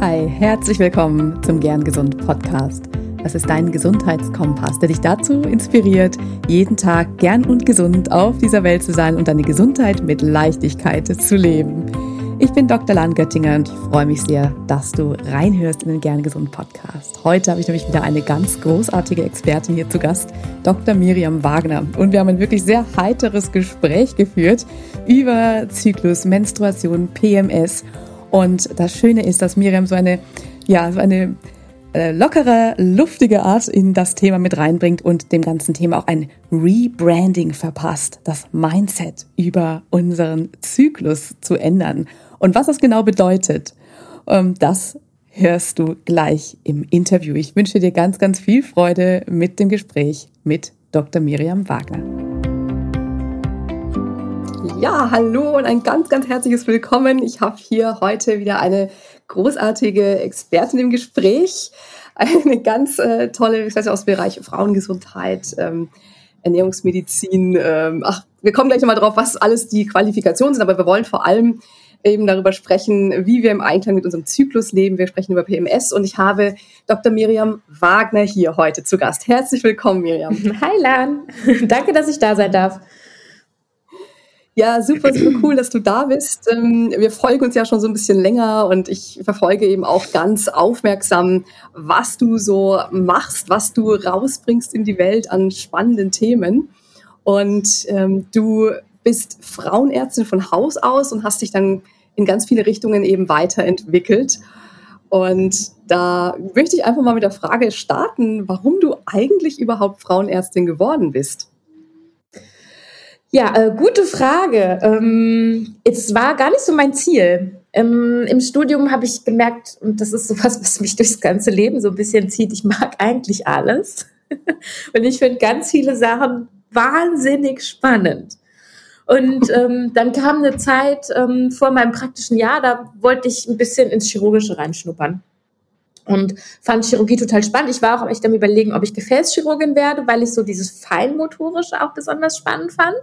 Hi, herzlich willkommen zum Gern Gesund Podcast. Das ist dein Gesundheitskompass, der dich dazu inspiriert, jeden Tag gern und gesund auf dieser Welt zu sein und deine Gesundheit mit Leichtigkeit zu leben. Ich bin Dr. Lan Göttinger und ich freue mich sehr, dass du reinhörst in den Gern Gesund Podcast. Heute habe ich nämlich wieder eine ganz großartige Expertin hier zu Gast, Dr. Miriam Wagner. Und wir haben ein wirklich sehr heiteres Gespräch geführt über Zyklus, Menstruation, PMS und das Schöne ist, dass Miriam so eine, ja, so eine äh, lockere, luftige Art in das Thema mit reinbringt und dem ganzen Thema auch ein Rebranding verpasst, das Mindset über unseren Zyklus zu ändern. Und was das genau bedeutet, ähm, das hörst du gleich im Interview. Ich wünsche dir ganz, ganz viel Freude mit dem Gespräch mit Dr. Miriam Wagner. Ja, hallo und ein ganz, ganz herzliches Willkommen. Ich habe hier heute wieder eine großartige Expertin im Gespräch, eine ganz äh, tolle, ich weiß ja aus dem Bereich Frauengesundheit, ähm, Ernährungsmedizin. Ähm, ach, wir kommen gleich nochmal drauf, was alles die Qualifikationen sind, aber wir wollen vor allem eben darüber sprechen, wie wir im Einklang mit unserem Zyklus leben. Wir sprechen über PMS und ich habe Dr. Miriam Wagner hier heute zu Gast. Herzlich willkommen, Miriam. Hi, Lan. Danke, dass ich da sein darf. Ja, super, super cool, dass du da bist. Ähm, wir folgen uns ja schon so ein bisschen länger und ich verfolge eben auch ganz aufmerksam, was du so machst, was du rausbringst in die Welt an spannenden Themen. Und ähm, du bist Frauenärztin von Haus aus und hast dich dann in ganz viele Richtungen eben weiterentwickelt. Und da möchte ich einfach mal mit der Frage starten, warum du eigentlich überhaupt Frauenärztin geworden bist. Ja, äh, gute Frage. Ähm, es war gar nicht so mein Ziel. Ähm, Im Studium habe ich gemerkt, und das ist sowas, was mich durchs ganze Leben so ein bisschen zieht, ich mag eigentlich alles. und ich finde ganz viele Sachen wahnsinnig spannend. Und ähm, dann kam eine Zeit ähm, vor meinem praktischen Jahr, da wollte ich ein bisschen ins Chirurgische reinschnuppern und fand Chirurgie total spannend. Ich war auch echt am überlegen, ob ich Gefäßchirurgin werde, weil ich so dieses Feinmotorische auch besonders spannend fand.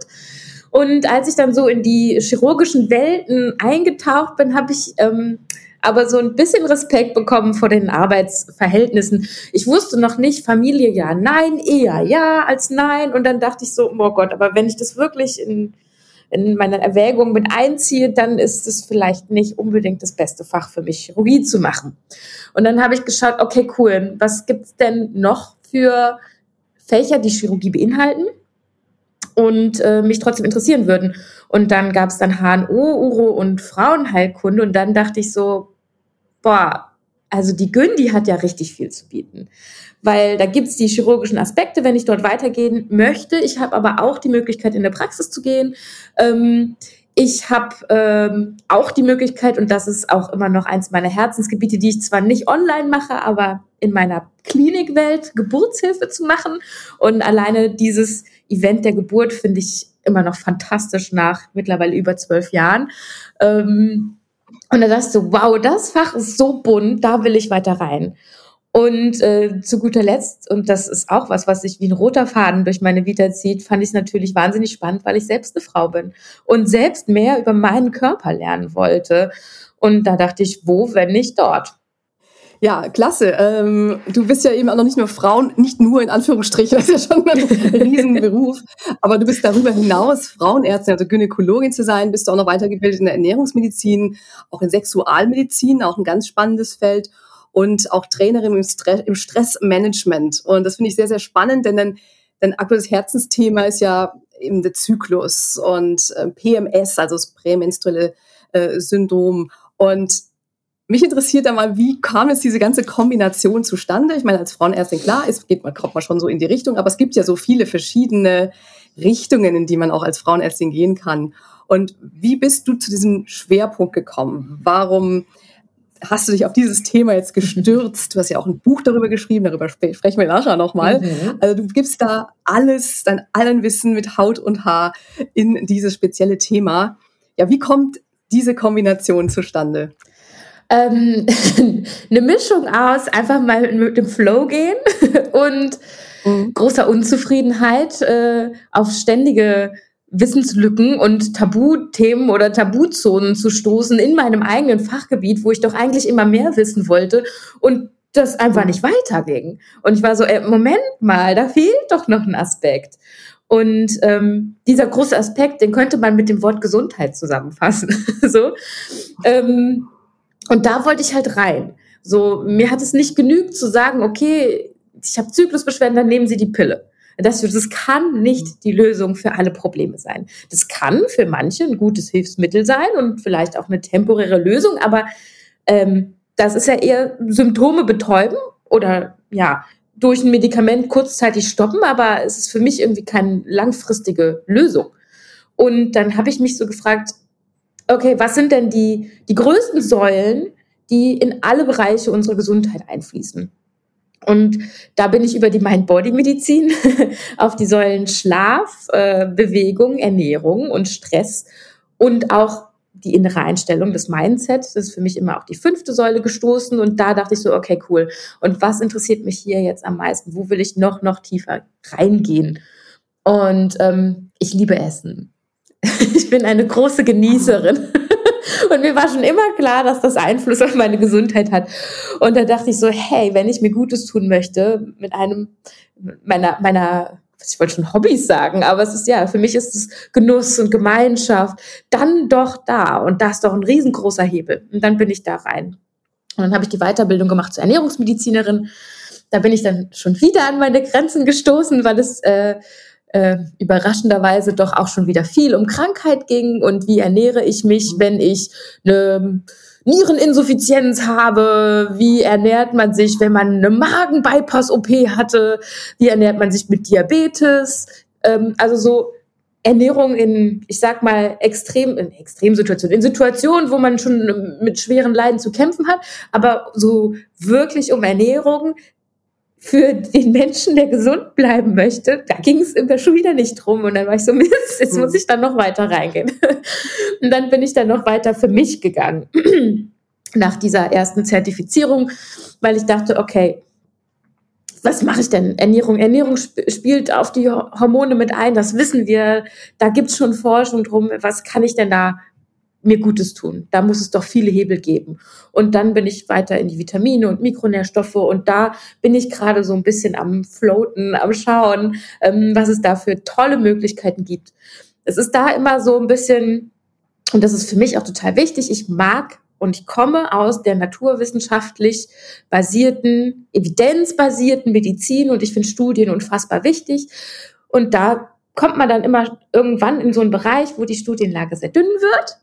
Und als ich dann so in die chirurgischen Welten eingetaucht bin, habe ich ähm, aber so ein bisschen Respekt bekommen vor den Arbeitsverhältnissen. Ich wusste noch nicht, Familie ja, nein, eher ja als nein. Und dann dachte ich so, oh Gott, aber wenn ich das wirklich in in meine Erwägung mit einziehe, dann ist es vielleicht nicht unbedingt das beste Fach für mich, Chirurgie zu machen. Und dann habe ich geschaut, okay, cool, was gibt's denn noch für Fächer, die Chirurgie beinhalten und äh, mich trotzdem interessieren würden. Und dann gab es dann HNO, Uro und Frauenheilkunde und dann dachte ich so, boah, also die Gündi hat ja richtig viel zu bieten, weil da gibt's die chirurgischen Aspekte, wenn ich dort weitergehen möchte. Ich habe aber auch die Möglichkeit, in der Praxis zu gehen. Ähm, ich habe ähm, auch die Möglichkeit, und das ist auch immer noch eins meiner Herzensgebiete, die ich zwar nicht online mache, aber in meiner Klinikwelt Geburtshilfe zu machen. Und alleine dieses Event der Geburt finde ich immer noch fantastisch nach mittlerweile über zwölf Jahren. Ähm, und da ich so, wow, das Fach ist so bunt, da will ich weiter rein. Und äh, zu guter Letzt, und das ist auch was, was sich wie ein roter Faden durch meine Vita zieht, fand ich es natürlich wahnsinnig spannend, weil ich selbst eine Frau bin und selbst mehr über meinen Körper lernen wollte. Und da dachte ich, wo, wenn nicht dort? Ja, klasse. Ähm, du bist ja eben auch noch nicht nur Frauen, nicht nur in Anführungsstrichen, das ist ja schon ein Riesenberuf, aber du bist darüber hinaus Frauenärztin, also Gynäkologin zu sein, bist du auch noch weitergebildet in der Ernährungsmedizin, auch in Sexualmedizin, auch ein ganz spannendes Feld und auch Trainerin im, Stress, im Stressmanagement. Und das finde ich sehr, sehr spannend, denn dein, dein aktuelles Herzensthema ist ja eben der Zyklus und äh, PMS, also das prämenstruelle äh, Syndrom. Und mich interessiert da mal, wie kam jetzt diese ganze Kombination zustande? Ich meine, als Frauenärztin, klar, es geht, man kommt man schon so in die Richtung, aber es gibt ja so viele verschiedene Richtungen, in die man auch als Frauenärztin gehen kann. Und wie bist du zu diesem Schwerpunkt gekommen? Warum hast du dich auf dieses Thema jetzt gestürzt? Du hast ja auch ein Buch darüber geschrieben, darüber sprechen wir nachher nochmal. Mhm. Also du gibst da alles, dein allen Wissen mit Haut und Haar in dieses spezielle Thema. Ja, wie kommt diese Kombination zustande? Ähm, eine Mischung aus einfach mal mit dem Flow gehen und mhm. großer Unzufriedenheit, äh, auf ständige Wissenslücken und Tabuthemen oder Tabuzonen zu stoßen in meinem eigenen Fachgebiet, wo ich doch eigentlich immer mehr wissen wollte und das einfach nicht weiterging. Und ich war so, ey, Moment mal, da fehlt doch noch ein Aspekt. Und ähm, dieser große Aspekt, den könnte man mit dem Wort Gesundheit zusammenfassen. so. Ähm, und da wollte ich halt rein. So, mir hat es nicht genügt zu sagen, okay, ich habe Zyklusbeschwerden, dann nehmen Sie die Pille. Das, das kann nicht die Lösung für alle Probleme sein. Das kann für manche ein gutes Hilfsmittel sein und vielleicht auch eine temporäre Lösung, aber ähm, das ist ja eher Symptome betäuben oder ja, durch ein Medikament kurzzeitig stoppen, aber es ist für mich irgendwie keine langfristige Lösung. Und dann habe ich mich so gefragt, okay, was sind denn die, die größten Säulen, die in alle Bereiche unserer Gesundheit einfließen? Und da bin ich über die Mind-Body-Medizin auf die Säulen Schlaf, äh, Bewegung, Ernährung und Stress und auch die innere Einstellung, das Mindset, das ist für mich immer auch die fünfte Säule gestoßen und da dachte ich so, okay, cool. Und was interessiert mich hier jetzt am meisten? Wo will ich noch, noch tiefer reingehen? Und ähm, ich liebe Essen. ich bin eine große Genießerin. Und mir war schon immer klar, dass das Einfluss auf meine Gesundheit hat. Und da dachte ich so, hey, wenn ich mir Gutes tun möchte, mit einem meiner, meiner ich wollte schon Hobbys sagen, aber es ist ja, für mich ist es Genuss und Gemeinschaft, dann doch da. Und da ist doch ein riesengroßer Hebel. Und dann bin ich da rein. Und dann habe ich die Weiterbildung gemacht zur Ernährungsmedizinerin. Da bin ich dann schon wieder an meine Grenzen gestoßen, weil es äh, äh, überraschenderweise doch auch schon wieder viel um Krankheit ging und wie ernähre ich mich, wenn ich eine Niereninsuffizienz habe, wie ernährt man sich, wenn man eine Magen-Bypass-OP hatte, wie ernährt man sich mit Diabetes, ähm, also so Ernährung in, ich sag mal, extrem, in Extremsituationen, in Situationen, wo man schon mit schweren Leiden zu kämpfen hat, aber so wirklich um Ernährung für den Menschen, der gesund bleiben möchte, da ging es immer schon wieder nicht drum. Und dann war ich so, Mist, jetzt muss ich dann noch weiter reingehen. Und dann bin ich dann noch weiter für mich gegangen nach dieser ersten Zertifizierung, weil ich dachte, okay, was mache ich denn? Ernährung. Ernährung sp spielt auf die Hormone mit ein, das wissen wir. Da gibt's schon Forschung drum. Was kann ich denn da mir Gutes tun. Da muss es doch viele Hebel geben. Und dann bin ich weiter in die Vitamine und Mikronährstoffe und da bin ich gerade so ein bisschen am Floaten, am Schauen, ähm, was es da für tolle Möglichkeiten gibt. Es ist da immer so ein bisschen, und das ist für mich auch total wichtig, ich mag und ich komme aus der naturwissenschaftlich basierten, evidenzbasierten Medizin und ich finde Studien unfassbar wichtig. Und da kommt man dann immer irgendwann in so einen Bereich, wo die Studienlage sehr dünn wird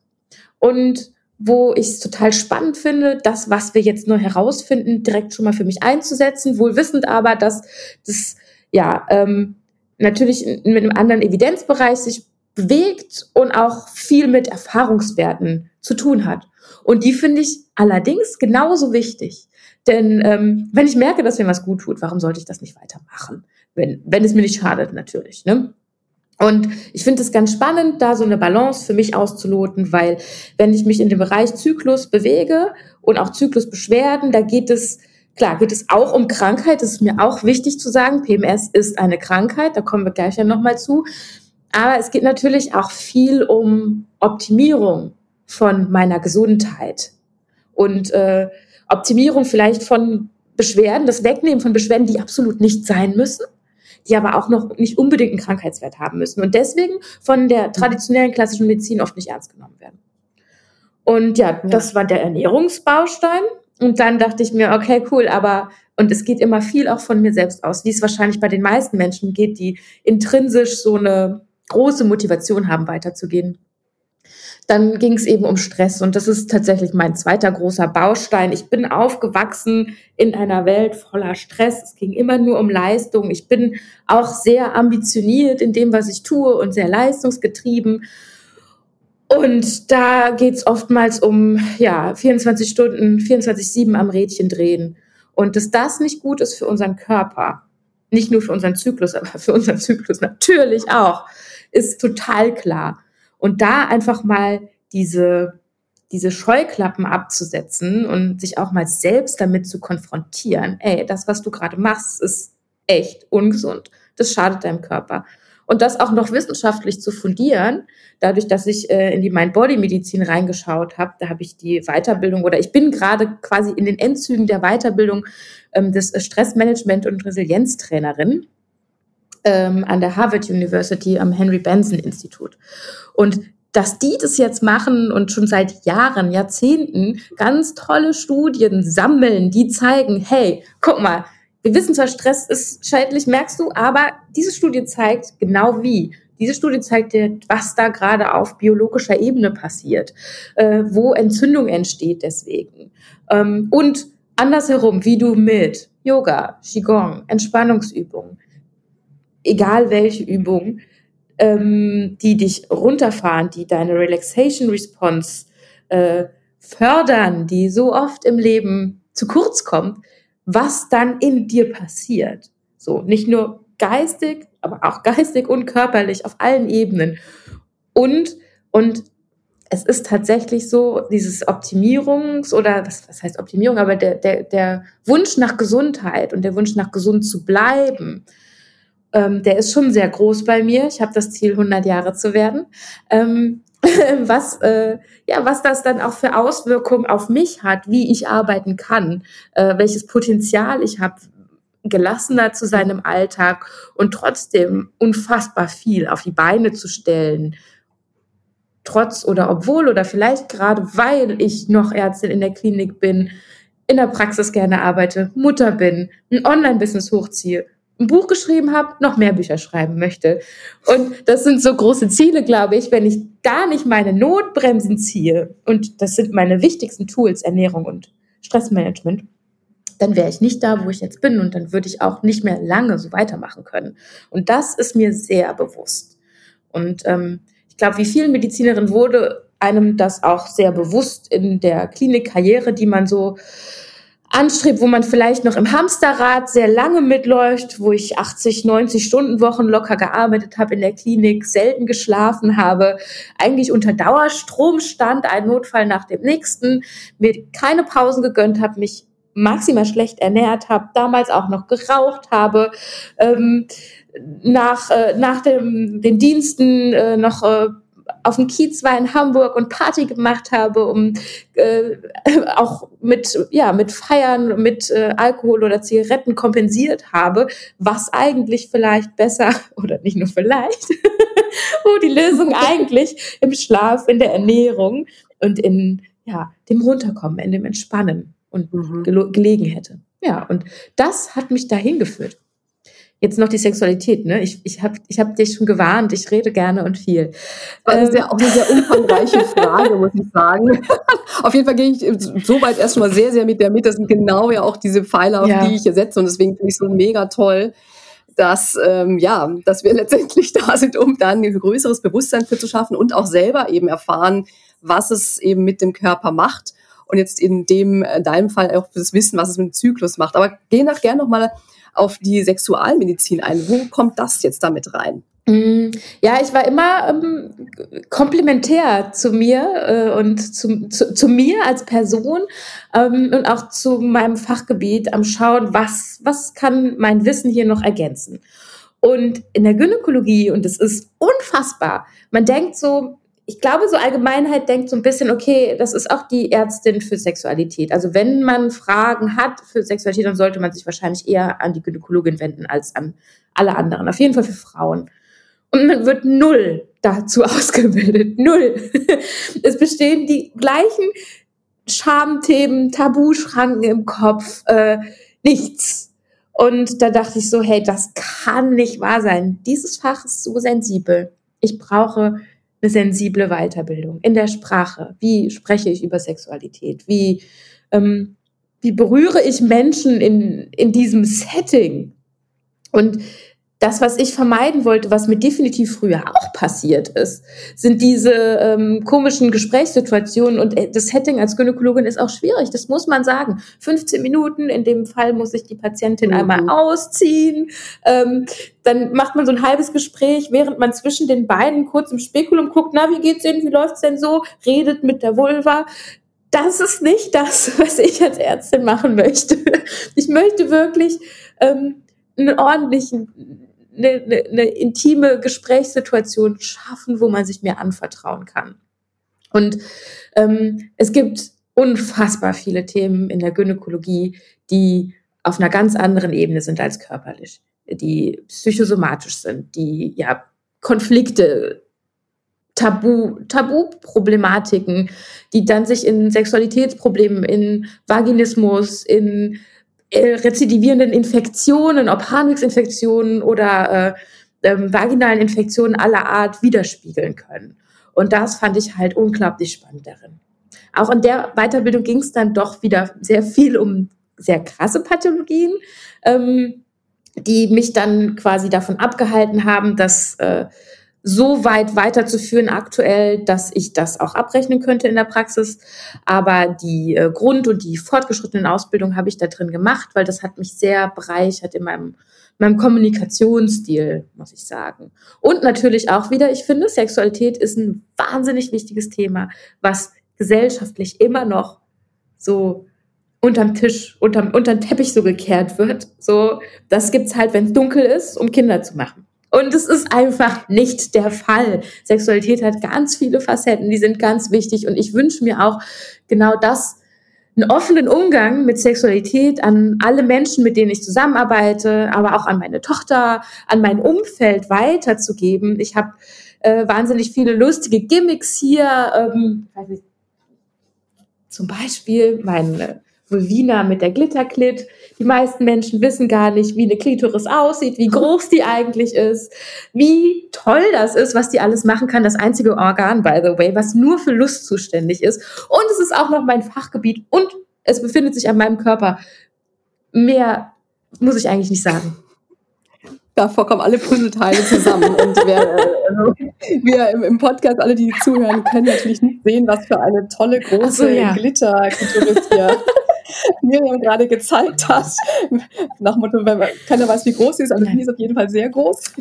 und wo ich es total spannend finde, das, was wir jetzt neu herausfinden, direkt schon mal für mich einzusetzen, wohl wissend aber, dass das ja ähm, natürlich mit einem anderen Evidenzbereich sich bewegt und auch viel mit Erfahrungswerten zu tun hat. Und die finde ich allerdings genauso wichtig. Denn ähm, wenn ich merke, dass mir was gut tut, warum sollte ich das nicht weitermachen? Wenn, wenn es mir nicht schadet, natürlich. Ne? Und ich finde es ganz spannend, da so eine Balance für mich auszuloten, weil wenn ich mich in dem Bereich Zyklus bewege und auch Zyklusbeschwerden, da geht es, klar, geht es auch um Krankheit, das ist mir auch wichtig zu sagen, PMS ist eine Krankheit, da kommen wir gleich ja nochmal zu. Aber es geht natürlich auch viel um Optimierung von meiner Gesundheit und äh, Optimierung vielleicht von Beschwerden, das Wegnehmen von Beschwerden, die absolut nicht sein müssen die aber auch noch nicht unbedingt einen Krankheitswert haben müssen und deswegen von der traditionellen klassischen Medizin oft nicht ernst genommen werden. Und ja, das war der Ernährungsbaustein. Und dann dachte ich mir, okay, cool, aber, und es geht immer viel auch von mir selbst aus, wie es wahrscheinlich bei den meisten Menschen geht, die intrinsisch so eine große Motivation haben, weiterzugehen. Dann ging es eben um Stress und das ist tatsächlich mein zweiter großer Baustein. Ich bin aufgewachsen in einer Welt voller Stress. Es ging immer nur um Leistung. Ich bin auch sehr ambitioniert in dem, was ich tue und sehr leistungsgetrieben. Und da geht es oftmals um ja 24 Stunden, 24/7 am Rädchen drehen. Und dass das nicht gut ist für unseren Körper, nicht nur für unseren Zyklus, aber für unseren Zyklus natürlich auch, ist total klar. Und da einfach mal diese, diese Scheuklappen abzusetzen und sich auch mal selbst damit zu konfrontieren. Ey, das, was du gerade machst, ist echt ungesund. Das schadet deinem Körper. und das auch noch wissenschaftlich zu fundieren, dadurch, dass ich äh, in die Mind-Body-Medizin reingeschaut habe, da habe ich die Weiterbildung oder ich bin gerade quasi in den Endzügen der Weiterbildung ähm, des Stressmanagement- und Resilienztrainerin ähm, an der Harvard University am Henry Benson Institut. Und dass die das jetzt machen und schon seit Jahren, Jahrzehnten ganz tolle Studien sammeln, die zeigen, hey, guck mal, wir wissen zwar, Stress ist schädlich, merkst du, aber diese Studie zeigt genau wie. Diese Studie zeigt dir, was da gerade auf biologischer Ebene passiert, äh, wo Entzündung entsteht deswegen. Ähm, und andersherum, wie du mit Yoga, Qigong, Entspannungsübungen, egal welche Übung, ähm, die dich runterfahren, die deine Relaxation Response äh, fördern, die so oft im Leben zu kurz kommt, was dann in dir passiert. So, nicht nur geistig, aber auch geistig und körperlich auf allen Ebenen. Und, und es ist tatsächlich so, dieses Optimierungs- oder was, was heißt Optimierung, aber der, der, der Wunsch nach Gesundheit und der Wunsch nach gesund zu bleiben, ähm, der ist schon sehr groß bei mir. Ich habe das Ziel, 100 Jahre zu werden. Ähm, was, äh, ja, was das dann auch für Auswirkungen auf mich hat, wie ich arbeiten kann, äh, welches Potenzial ich habe, gelassener zu sein im Alltag und trotzdem unfassbar viel auf die Beine zu stellen, trotz oder obwohl oder vielleicht gerade weil ich noch Ärztin in der Klinik bin, in der Praxis gerne arbeite, Mutter bin, ein Online-Business hochziehe ein Buch geschrieben habe, noch mehr Bücher schreiben möchte. Und das sind so große Ziele, glaube ich, wenn ich da nicht meine Notbremsen ziehe, und das sind meine wichtigsten Tools, Ernährung und Stressmanagement, dann wäre ich nicht da, wo ich jetzt bin und dann würde ich auch nicht mehr lange so weitermachen können. Und das ist mir sehr bewusst. Und ähm, ich glaube, wie vielen Medizinerinnen wurde einem das auch sehr bewusst in der Klinikkarriere, die man so anstrebt, wo man vielleicht noch im Hamsterrad sehr lange mitläuft, wo ich 80, 90 Stunden Wochen locker gearbeitet habe in der Klinik, selten geschlafen habe, eigentlich unter Dauerstrom stand, ein Notfall nach dem nächsten, mir keine Pausen gegönnt habe, mich maximal schlecht ernährt habe, damals auch noch geraucht habe, ähm, nach, äh, nach dem, den Diensten äh, noch äh, auf dem Kiez war in Hamburg und Party gemacht habe, um äh, auch mit ja mit Feiern, mit äh, Alkohol oder Zigaretten kompensiert habe, was eigentlich vielleicht besser oder nicht nur vielleicht, wo die Lösung eigentlich im Schlaf, in der Ernährung und in ja dem Runterkommen, in dem Entspannen und mhm. gelegen hätte. Ja, und das hat mich dahin geführt. Jetzt noch die Sexualität, ne? Ich, ich habe ich hab dich schon gewarnt, ich rede gerne und viel. Das ist ja ähm, auch eine sehr umfangreiche Frage, muss ich sagen. auf jeden Fall gehe ich soweit erstmal sehr, sehr mit der mit. Das sind genau ja auch diese Pfeiler, auf ja. die ich hier setze. Und deswegen finde ich es so mega toll, dass, ähm, ja, dass wir letztendlich da sind, um dann ein größeres Bewusstsein für zu schaffen und auch selber eben erfahren, was es eben mit dem Körper macht. Und jetzt in dem, in deinem Fall auch das Wissen, was es mit dem Zyklus macht. Aber geh nach gerne nochmal auf die Sexualmedizin ein. Wo kommt das jetzt damit rein? Mm, ja, ich war immer ähm, komplementär zu mir äh, und zu, zu, zu, mir als Person ähm, und auch zu meinem Fachgebiet am Schauen, was, was kann mein Wissen hier noch ergänzen. Und in der Gynäkologie, und es ist unfassbar, man denkt so, ich glaube, so Allgemeinheit denkt so ein bisschen, okay, das ist auch die Ärztin für Sexualität. Also wenn man Fragen hat für Sexualität, dann sollte man sich wahrscheinlich eher an die Gynäkologin wenden als an alle anderen. Auf jeden Fall für Frauen. Und man wird null dazu ausgebildet. Null. es bestehen die gleichen Schamthemen, Tabuschranken im Kopf, äh, nichts. Und da dachte ich so, hey, das kann nicht wahr sein. Dieses Fach ist so sensibel. Ich brauche eine sensible Weiterbildung in der Sprache. Wie spreche ich über Sexualität? Wie, ähm, wie berühre ich Menschen in, in diesem Setting? Und das, was ich vermeiden wollte, was mir definitiv früher auch passiert ist, sind diese ähm, komischen Gesprächssituationen und äh, das Setting als Gynäkologin ist auch schwierig, das muss man sagen. 15 Minuten, in dem Fall muss ich die Patientin mhm. einmal ausziehen, ähm, dann macht man so ein halbes Gespräch, während man zwischen den beiden kurz im Spekulum guckt, na, wie geht's denn, wie läuft's denn so, redet mit der Vulva das ist nicht das, was ich als Ärztin machen möchte. Ich möchte wirklich ähm, einen ordentlichen eine, eine, eine intime Gesprächssituation schaffen, wo man sich mehr anvertrauen kann. Und ähm, es gibt unfassbar viele Themen in der Gynäkologie, die auf einer ganz anderen Ebene sind als körperlich, die psychosomatisch sind, die ja Konflikte, Tabu, Tabu-Problematiken, die dann sich in Sexualitätsproblemen, in Vaginismus, in äh, rezidivierenden Infektionen, ob Harnwegsinfektionen oder äh, ähm, vaginalen Infektionen aller Art widerspiegeln können. Und das fand ich halt unglaublich spannend darin. Auch in der Weiterbildung ging es dann doch wieder sehr viel um sehr krasse Pathologien, ähm, die mich dann quasi davon abgehalten haben, das äh, so weit weiterzuführen aktuell, dass ich das auch abrechnen könnte in der Praxis. Aber die äh, Grund- und die fortgeschrittenen Ausbildung habe ich da drin gemacht, weil das hat mich sehr bereichert in meinem, meinem Kommunikationsstil, muss ich sagen. Und natürlich auch wieder, ich finde, Sexualität ist ein wahnsinnig wichtiges Thema, was gesellschaftlich immer noch so unterm Tisch, unterm, unterm Teppich so gekehrt wird. So, das gibt's halt, wenn es dunkel ist, um Kinder zu machen. Und es ist einfach nicht der Fall. Sexualität hat ganz viele Facetten, die sind ganz wichtig. Und ich wünsche mir auch genau das, einen offenen Umgang mit Sexualität an alle Menschen, mit denen ich zusammenarbeite, aber auch an meine Tochter, an mein Umfeld weiterzugeben. Ich habe äh, wahnsinnig viele lustige Gimmicks hier. Ähm, zum Beispiel mein Vulvina mit der Glitterklit. Die meisten Menschen wissen gar nicht, wie eine Klitoris aussieht, wie groß die eigentlich ist, wie toll das ist, was die alles machen kann. Das einzige Organ, by the way, was nur für Lust zuständig ist. Und es ist auch noch mein Fachgebiet und es befindet sich an meinem Körper. Mehr muss ich eigentlich nicht sagen. Davor kommen alle Puzzleteile zusammen. und wer, also, wir im, im, Podcast, alle, die zuhören, können natürlich nicht sehen, was für eine tolle, große so, ja. Glitter-Klitoris hier Miriam gerade gezeigt hat. Nach Motto, wenn man, keiner weiß, wie groß sie ist, aber die ist auf jeden Fall sehr groß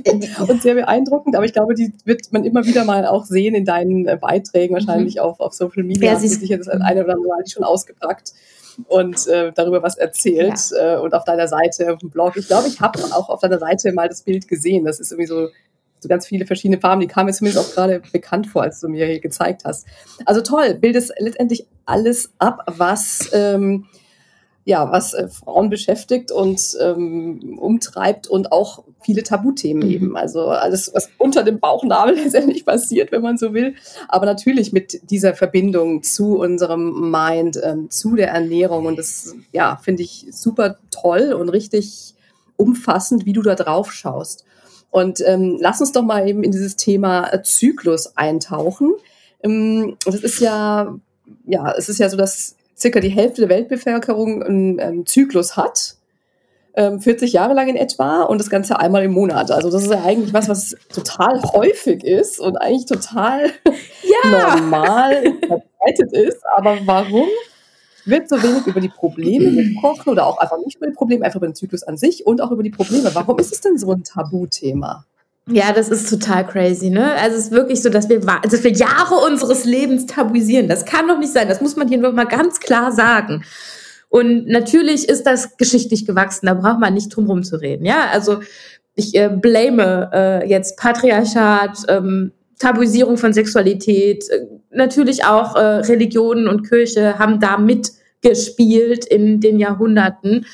und sehr beeindruckend. Aber ich glaube, die wird man immer wieder mal auch sehen in deinen äh, Beiträgen, wahrscheinlich mhm. auf, auf Social Media. Ja, sie ist sicher das eine oder andere Mal schon ausgepackt und äh, darüber was erzählt ja. äh, und auf deiner Seite auf dem Blog. Ich glaube, ich habe auch auf deiner Seite mal das Bild gesehen. Das ist irgendwie so so ganz viele verschiedene Farben, die kamen mir zumindest auch gerade bekannt vor, als du mir hier gezeigt hast. Also toll, bildest letztendlich alles ab, was ähm, ja, was äh, Frauen beschäftigt und ähm, umtreibt und auch viele Tabuthemen mhm. eben. Also alles, was unter dem Bauchnabel letztendlich passiert, wenn man so will. Aber natürlich mit dieser Verbindung zu unserem Mind, ähm, zu der Ernährung. Und das, ja, finde ich super toll und richtig umfassend, wie du da drauf schaust. Und ähm, lass uns doch mal eben in dieses Thema äh, Zyklus eintauchen. Ähm, das ist ja, ja, es ist ja so, dass circa die Hälfte der Weltbevölkerung einen, einen Zyklus hat. 40 ähm, Jahre lang in etwa und das Ganze einmal im Monat. Also das ist ja eigentlich was, was total häufig ist und eigentlich total ja. normal verbreitet ist. Aber warum wird so wenig über die Probleme gesprochen oder auch einfach nicht über die Probleme, einfach über den Zyklus an sich und auch über die Probleme? Warum ist es denn so ein Tabuthema? Ja, das ist total crazy, ne? Also es ist wirklich so, dass wir, dass wir Jahre unseres Lebens tabuisieren. Das kann doch nicht sein. Das muss man hier noch mal ganz klar sagen. Und natürlich ist das geschichtlich gewachsen. Da braucht man nicht drum herum zu reden. Ja, also ich äh, blame äh, jetzt Patriarchat, ähm, Tabuisierung von Sexualität. Äh, natürlich auch äh, Religionen und Kirche haben da mitgespielt in den Jahrhunderten.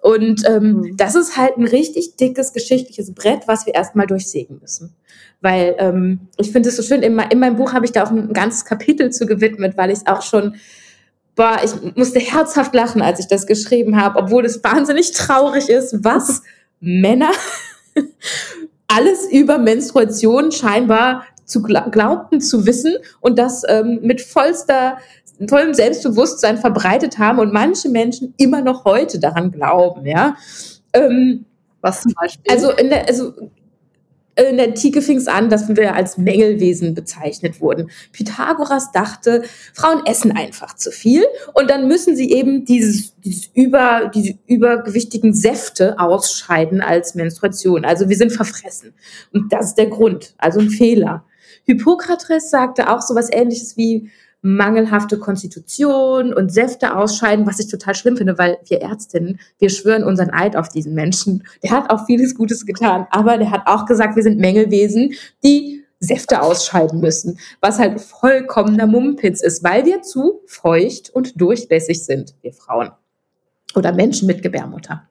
Und ähm, mhm. das ist halt ein richtig dickes geschichtliches Brett, was wir erstmal durchsägen müssen. Weil ähm, ich finde es so schön, in, in meinem Buch habe ich da auch ein ganzes Kapitel zu gewidmet, weil ich auch schon boah, ich musste herzhaft lachen, als ich das geschrieben habe, obwohl es wahnsinnig traurig ist, was Männer alles über Menstruation scheinbar zu glaubten zu wissen und das ähm, mit vollster tollem Selbstbewusstsein verbreitet haben und manche Menschen immer noch heute daran glauben, ja. Ähm, Was zum Beispiel? Also in der, also in der Antike fing es an, dass wir als Mängelwesen bezeichnet wurden. Pythagoras dachte, Frauen essen einfach zu viel und dann müssen sie eben dieses, dieses über, diese übergewichtigen Säfte ausscheiden als Menstruation. Also wir sind verfressen. Und das ist der Grund, also ein Fehler. Hippokrates sagte auch so was ähnliches wie, mangelhafte Konstitution und Säfte ausscheiden, was ich total schlimm finde, weil wir Ärztinnen, wir schwören unseren Eid auf diesen Menschen. Der hat auch vieles Gutes getan, aber der hat auch gesagt, wir sind Mängelwesen, die Säfte ausscheiden müssen, was halt vollkommener Mumpitz ist, weil wir zu feucht und durchlässig sind, wir Frauen oder Menschen mit Gebärmutter.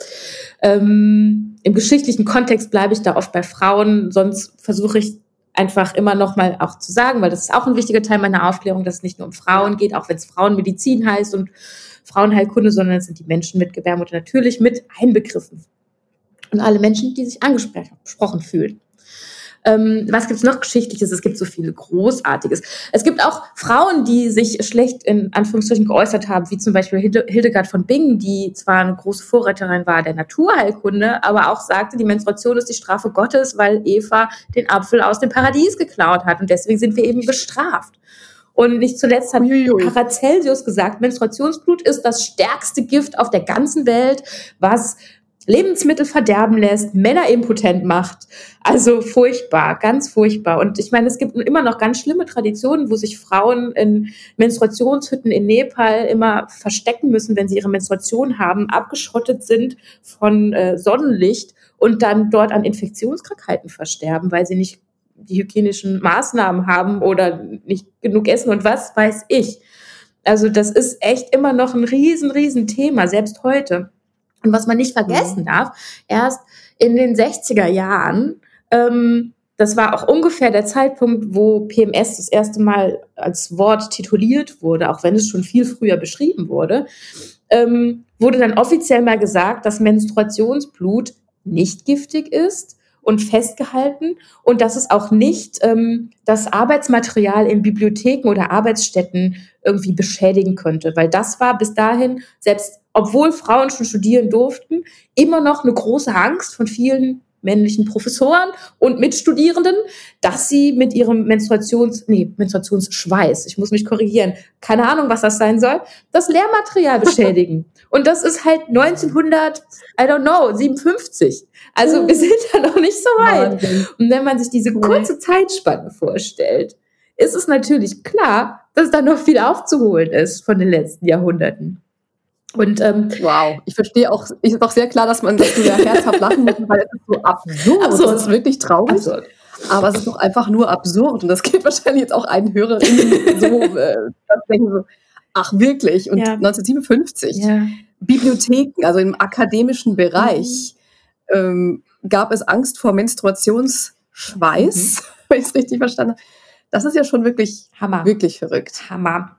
Ähm, Im geschichtlichen Kontext bleibe ich da oft bei Frauen, sonst versuche ich einfach immer noch mal auch zu sagen, weil das ist auch ein wichtiger Teil meiner Aufklärung, dass es nicht nur um Frauen geht, auch wenn es Frauenmedizin heißt und Frauenheilkunde, sondern es sind die Menschen mit Gebärmutter natürlich mit einbegriffen. Und alle Menschen, die sich angesprochen fühlen. Ähm, was gibt's noch Geschichtliches? Es gibt so viel Großartiges. Es gibt auch Frauen, die sich schlecht in Anführungsstrichen geäußert haben, wie zum Beispiel Hildegard von Bingen, die zwar eine große Vorreiterin war der Naturheilkunde, aber auch sagte, die Menstruation ist die Strafe Gottes, weil Eva den Apfel aus dem Paradies geklaut hat und deswegen sind wir eben bestraft. Und nicht zuletzt hat Paracelsius gesagt, Menstruationsblut ist das stärkste Gift auf der ganzen Welt, was Lebensmittel verderben lässt, Männer impotent macht. Also furchtbar, ganz furchtbar. Und ich meine, es gibt immer noch ganz schlimme Traditionen, wo sich Frauen in Menstruationshütten in Nepal immer verstecken müssen, wenn sie ihre Menstruation haben, abgeschottet sind von äh, Sonnenlicht und dann dort an Infektionskrankheiten versterben, weil sie nicht die hygienischen Maßnahmen haben oder nicht genug essen und was weiß ich. Also das ist echt immer noch ein riesen, riesen Thema, selbst heute. Und was man nicht vergessen mhm. darf, erst in den 60er Jahren, ähm, das war auch ungefähr der Zeitpunkt, wo PMS das erste Mal als Wort tituliert wurde, auch wenn es schon viel früher beschrieben wurde, ähm, wurde dann offiziell mal gesagt, dass Menstruationsblut nicht giftig ist und festgehalten und dass es auch nicht ähm, das Arbeitsmaterial in Bibliotheken oder Arbeitsstätten irgendwie beschädigen könnte, weil das war bis dahin selbst obwohl Frauen schon studieren durften, immer noch eine große Angst von vielen männlichen Professoren und Mitstudierenden, dass sie mit ihrem Menstruations, nee, Menstruationsschweiß, ich muss mich korrigieren, keine Ahnung, was das sein soll, das Lehrmaterial beschädigen. und das ist halt 1900, I don't know, 57. Also wir sind da noch nicht so weit. Und wenn man sich diese kurze Zeitspanne vorstellt, ist es natürlich klar, dass da noch viel aufzuholen ist von den letzten Jahrhunderten. Und ähm, wow, ich verstehe auch, ich ist auch sehr klar, dass man du sehr herzhaft lachen muss, weil es ist so absurd. absurd. Das ist wirklich traurig. Absurd. Aber es ist doch einfach nur absurd. Und das geht wahrscheinlich jetzt auch einen HörerInnen so, äh, denken so, ach wirklich? Und ja. 1957, ja. Bibliotheken, also im akademischen Bereich, mhm. ähm, gab es Angst vor Menstruationsschweiß, mhm. wenn ich es richtig verstanden habe. Das ist ja schon wirklich Hammer. Wirklich verrückt. Hammer.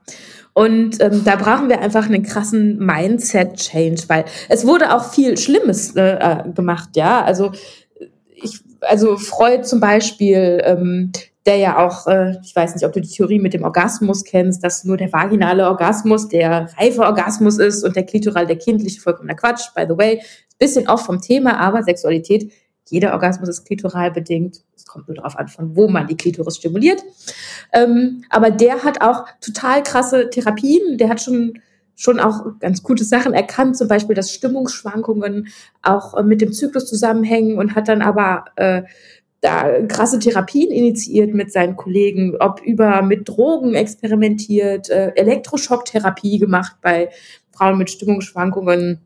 Und ähm, da brauchen wir einfach einen krassen Mindset-Change, weil es wurde auch viel Schlimmes äh, äh, gemacht, ja. Also ich, also Freud zum Beispiel, ähm, der ja auch, äh, ich weiß nicht, ob du die Theorie mit dem Orgasmus kennst, dass nur der vaginale Orgasmus der reife Orgasmus ist und der klitoral der kindliche vollkommener Quatsch. By the way, bisschen off vom Thema, aber Sexualität jeder Orgasmus ist klitoral bedingt. Kommt nur darauf an, von wo man die Klitoris stimuliert. Ähm, aber der hat auch total krasse Therapien. Der hat schon schon auch ganz gute Sachen erkannt, zum Beispiel, dass Stimmungsschwankungen auch äh, mit dem Zyklus zusammenhängen und hat dann aber äh, da krasse Therapien initiiert mit seinen Kollegen, ob über mit Drogen experimentiert, äh, Elektroschocktherapie gemacht bei Frauen mit Stimmungsschwankungen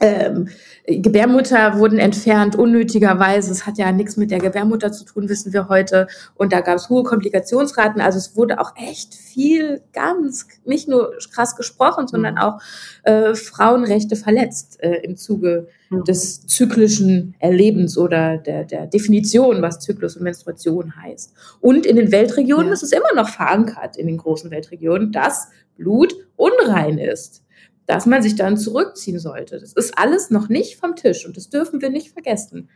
ähm, Gebärmutter wurden entfernt, unnötigerweise. Es hat ja nichts mit der Gebärmutter zu tun, wissen wir heute. Und da gab es hohe Komplikationsraten. Also es wurde auch echt viel, ganz, nicht nur krass gesprochen, sondern mhm. auch äh, Frauenrechte verletzt äh, im Zuge mhm. des zyklischen Erlebens oder der, der Definition, was Zyklus und Menstruation heißt. Und in den Weltregionen ja. ist es immer noch verankert, in den großen Weltregionen, dass Blut unrein ist dass man sich dann zurückziehen sollte. Das ist alles noch nicht vom Tisch und das dürfen wir nicht vergessen.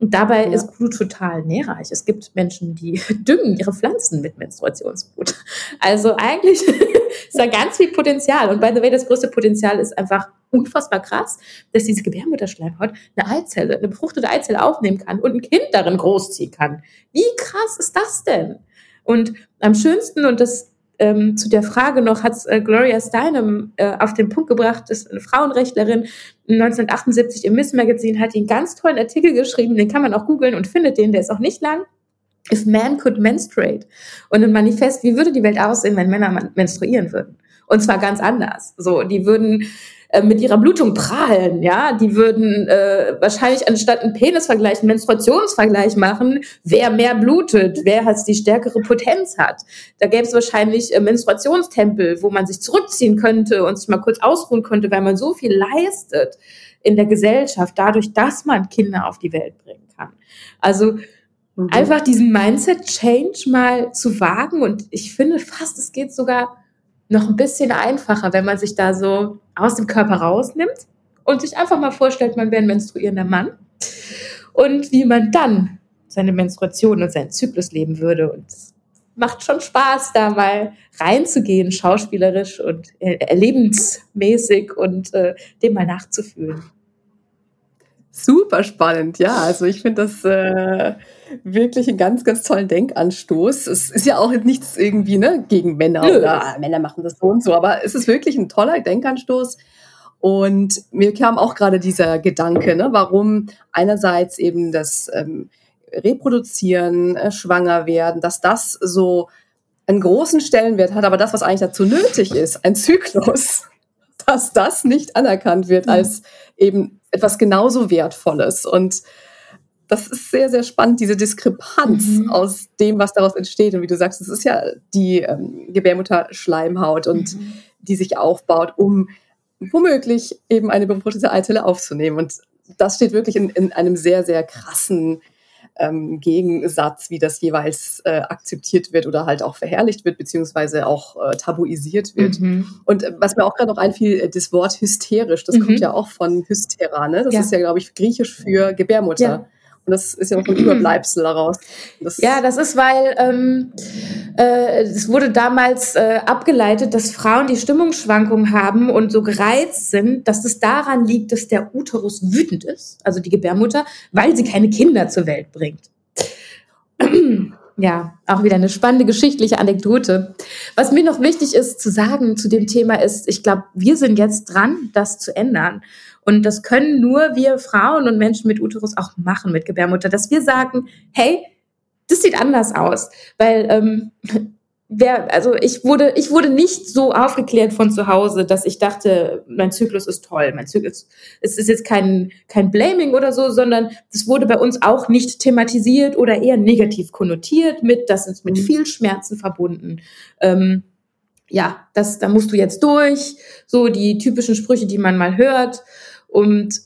Und dabei ja. ist Blut total nährreich. Es gibt Menschen, die düngen ihre Pflanzen mit Menstruationsblut. Also eigentlich ist da ganz viel Potenzial. Und by the way, das größte Potenzial ist einfach unfassbar krass, dass diese Gebärmutterschleimhaut eine Eizelle, eine befruchtete Eizelle aufnehmen kann und ein Kind darin großziehen kann. Wie krass ist das denn? Und am schönsten, und das ähm, zu der Frage noch hat äh, Gloria Steinem äh, auf den Punkt gebracht, ist eine Frauenrechtlerin 1978 im Miss Magazine hat einen ganz tollen Artikel geschrieben, den kann man auch googeln und findet den, der ist auch nicht lang. If man could menstruate. Und ein Manifest, wie würde die Welt aussehen, wenn Männer menstruieren würden? Und zwar ganz anders. So, die würden äh, mit ihrer Blutung prahlen, ja, die würden äh, wahrscheinlich anstatt einen Penisvergleich einen Menstruationsvergleich machen, wer mehr blutet, wer hat die stärkere Potenz hat. Da gäbe es wahrscheinlich äh, Menstruationstempel, wo man sich zurückziehen könnte und sich mal kurz ausruhen könnte, weil man so viel leistet in der Gesellschaft, dadurch, dass man Kinder auf die Welt bringen kann. Also mhm. einfach diesen Mindset-Change mal zu wagen und ich finde fast, es geht sogar noch ein bisschen einfacher, wenn man sich da so aus dem Körper rausnimmt und sich einfach mal vorstellt, man wäre ein menstruierender Mann und wie man dann seine Menstruation und seinen Zyklus leben würde. Und es macht schon Spaß, da mal reinzugehen, schauspielerisch und erlebensmäßig und äh, dem mal nachzufühlen. Super spannend, ja. Also ich finde das äh, wirklich einen ganz, ganz tollen Denkanstoß. Es ist ja auch nichts irgendwie ne, gegen Männer Nö. oder Männer machen das so und so, aber es ist wirklich ein toller Denkanstoß. Und mir kam auch gerade dieser Gedanke, ne, warum einerseits eben das ähm, Reproduzieren, äh, schwanger werden, dass das so einen großen Stellenwert hat, aber das, was eigentlich dazu nötig ist, ein Zyklus, dass das nicht anerkannt wird mhm. als eben etwas genauso Wertvolles. Und das ist sehr, sehr spannend, diese Diskrepanz mhm. aus dem, was daraus entsteht. Und wie du sagst, es ist ja die ähm, Gebärmutterschleimhaut und mhm. die sich aufbaut, um womöglich eben eine befruchtete Eizelle aufzunehmen. Und das steht wirklich in, in einem sehr, sehr krassen ähm, Gegensatz, wie das jeweils äh, akzeptiert wird oder halt auch verherrlicht wird, beziehungsweise auch äh, tabuisiert wird. Mhm. Und äh, was mir auch gerade noch einfiel, äh, das Wort hysterisch, das mhm. kommt ja auch von Hystera, ne? Das ja. ist ja, glaube ich, griechisch für Gebärmutter. Ja. Und das ist ja noch ein Überbleibsel daraus. Das ja, das ist, weil ähm, äh, es wurde damals äh, abgeleitet, dass Frauen die Stimmungsschwankungen haben und so gereizt sind, dass es daran liegt, dass der Uterus wütend ist, also die Gebärmutter, weil sie keine Kinder zur Welt bringt. Ja, auch wieder eine spannende geschichtliche Anekdote. Was mir noch wichtig ist zu sagen zu dem Thema ist, ich glaube, wir sind jetzt dran, das zu ändern. Und das können nur wir Frauen und Menschen mit Uterus auch machen, mit Gebärmutter, dass wir sagen, hey, das sieht anders aus. Weil ähm, wer, also ich wurde, ich wurde nicht so aufgeklärt von zu Hause, dass ich dachte, mein Zyklus ist toll. Mein Zyklus, es ist jetzt kein, kein Blaming oder so, sondern es wurde bei uns auch nicht thematisiert oder eher negativ konnotiert mit, das ist mit mhm. viel Schmerzen verbunden. Ähm, ja, das, da musst du jetzt durch. So die typischen Sprüche, die man mal hört. Und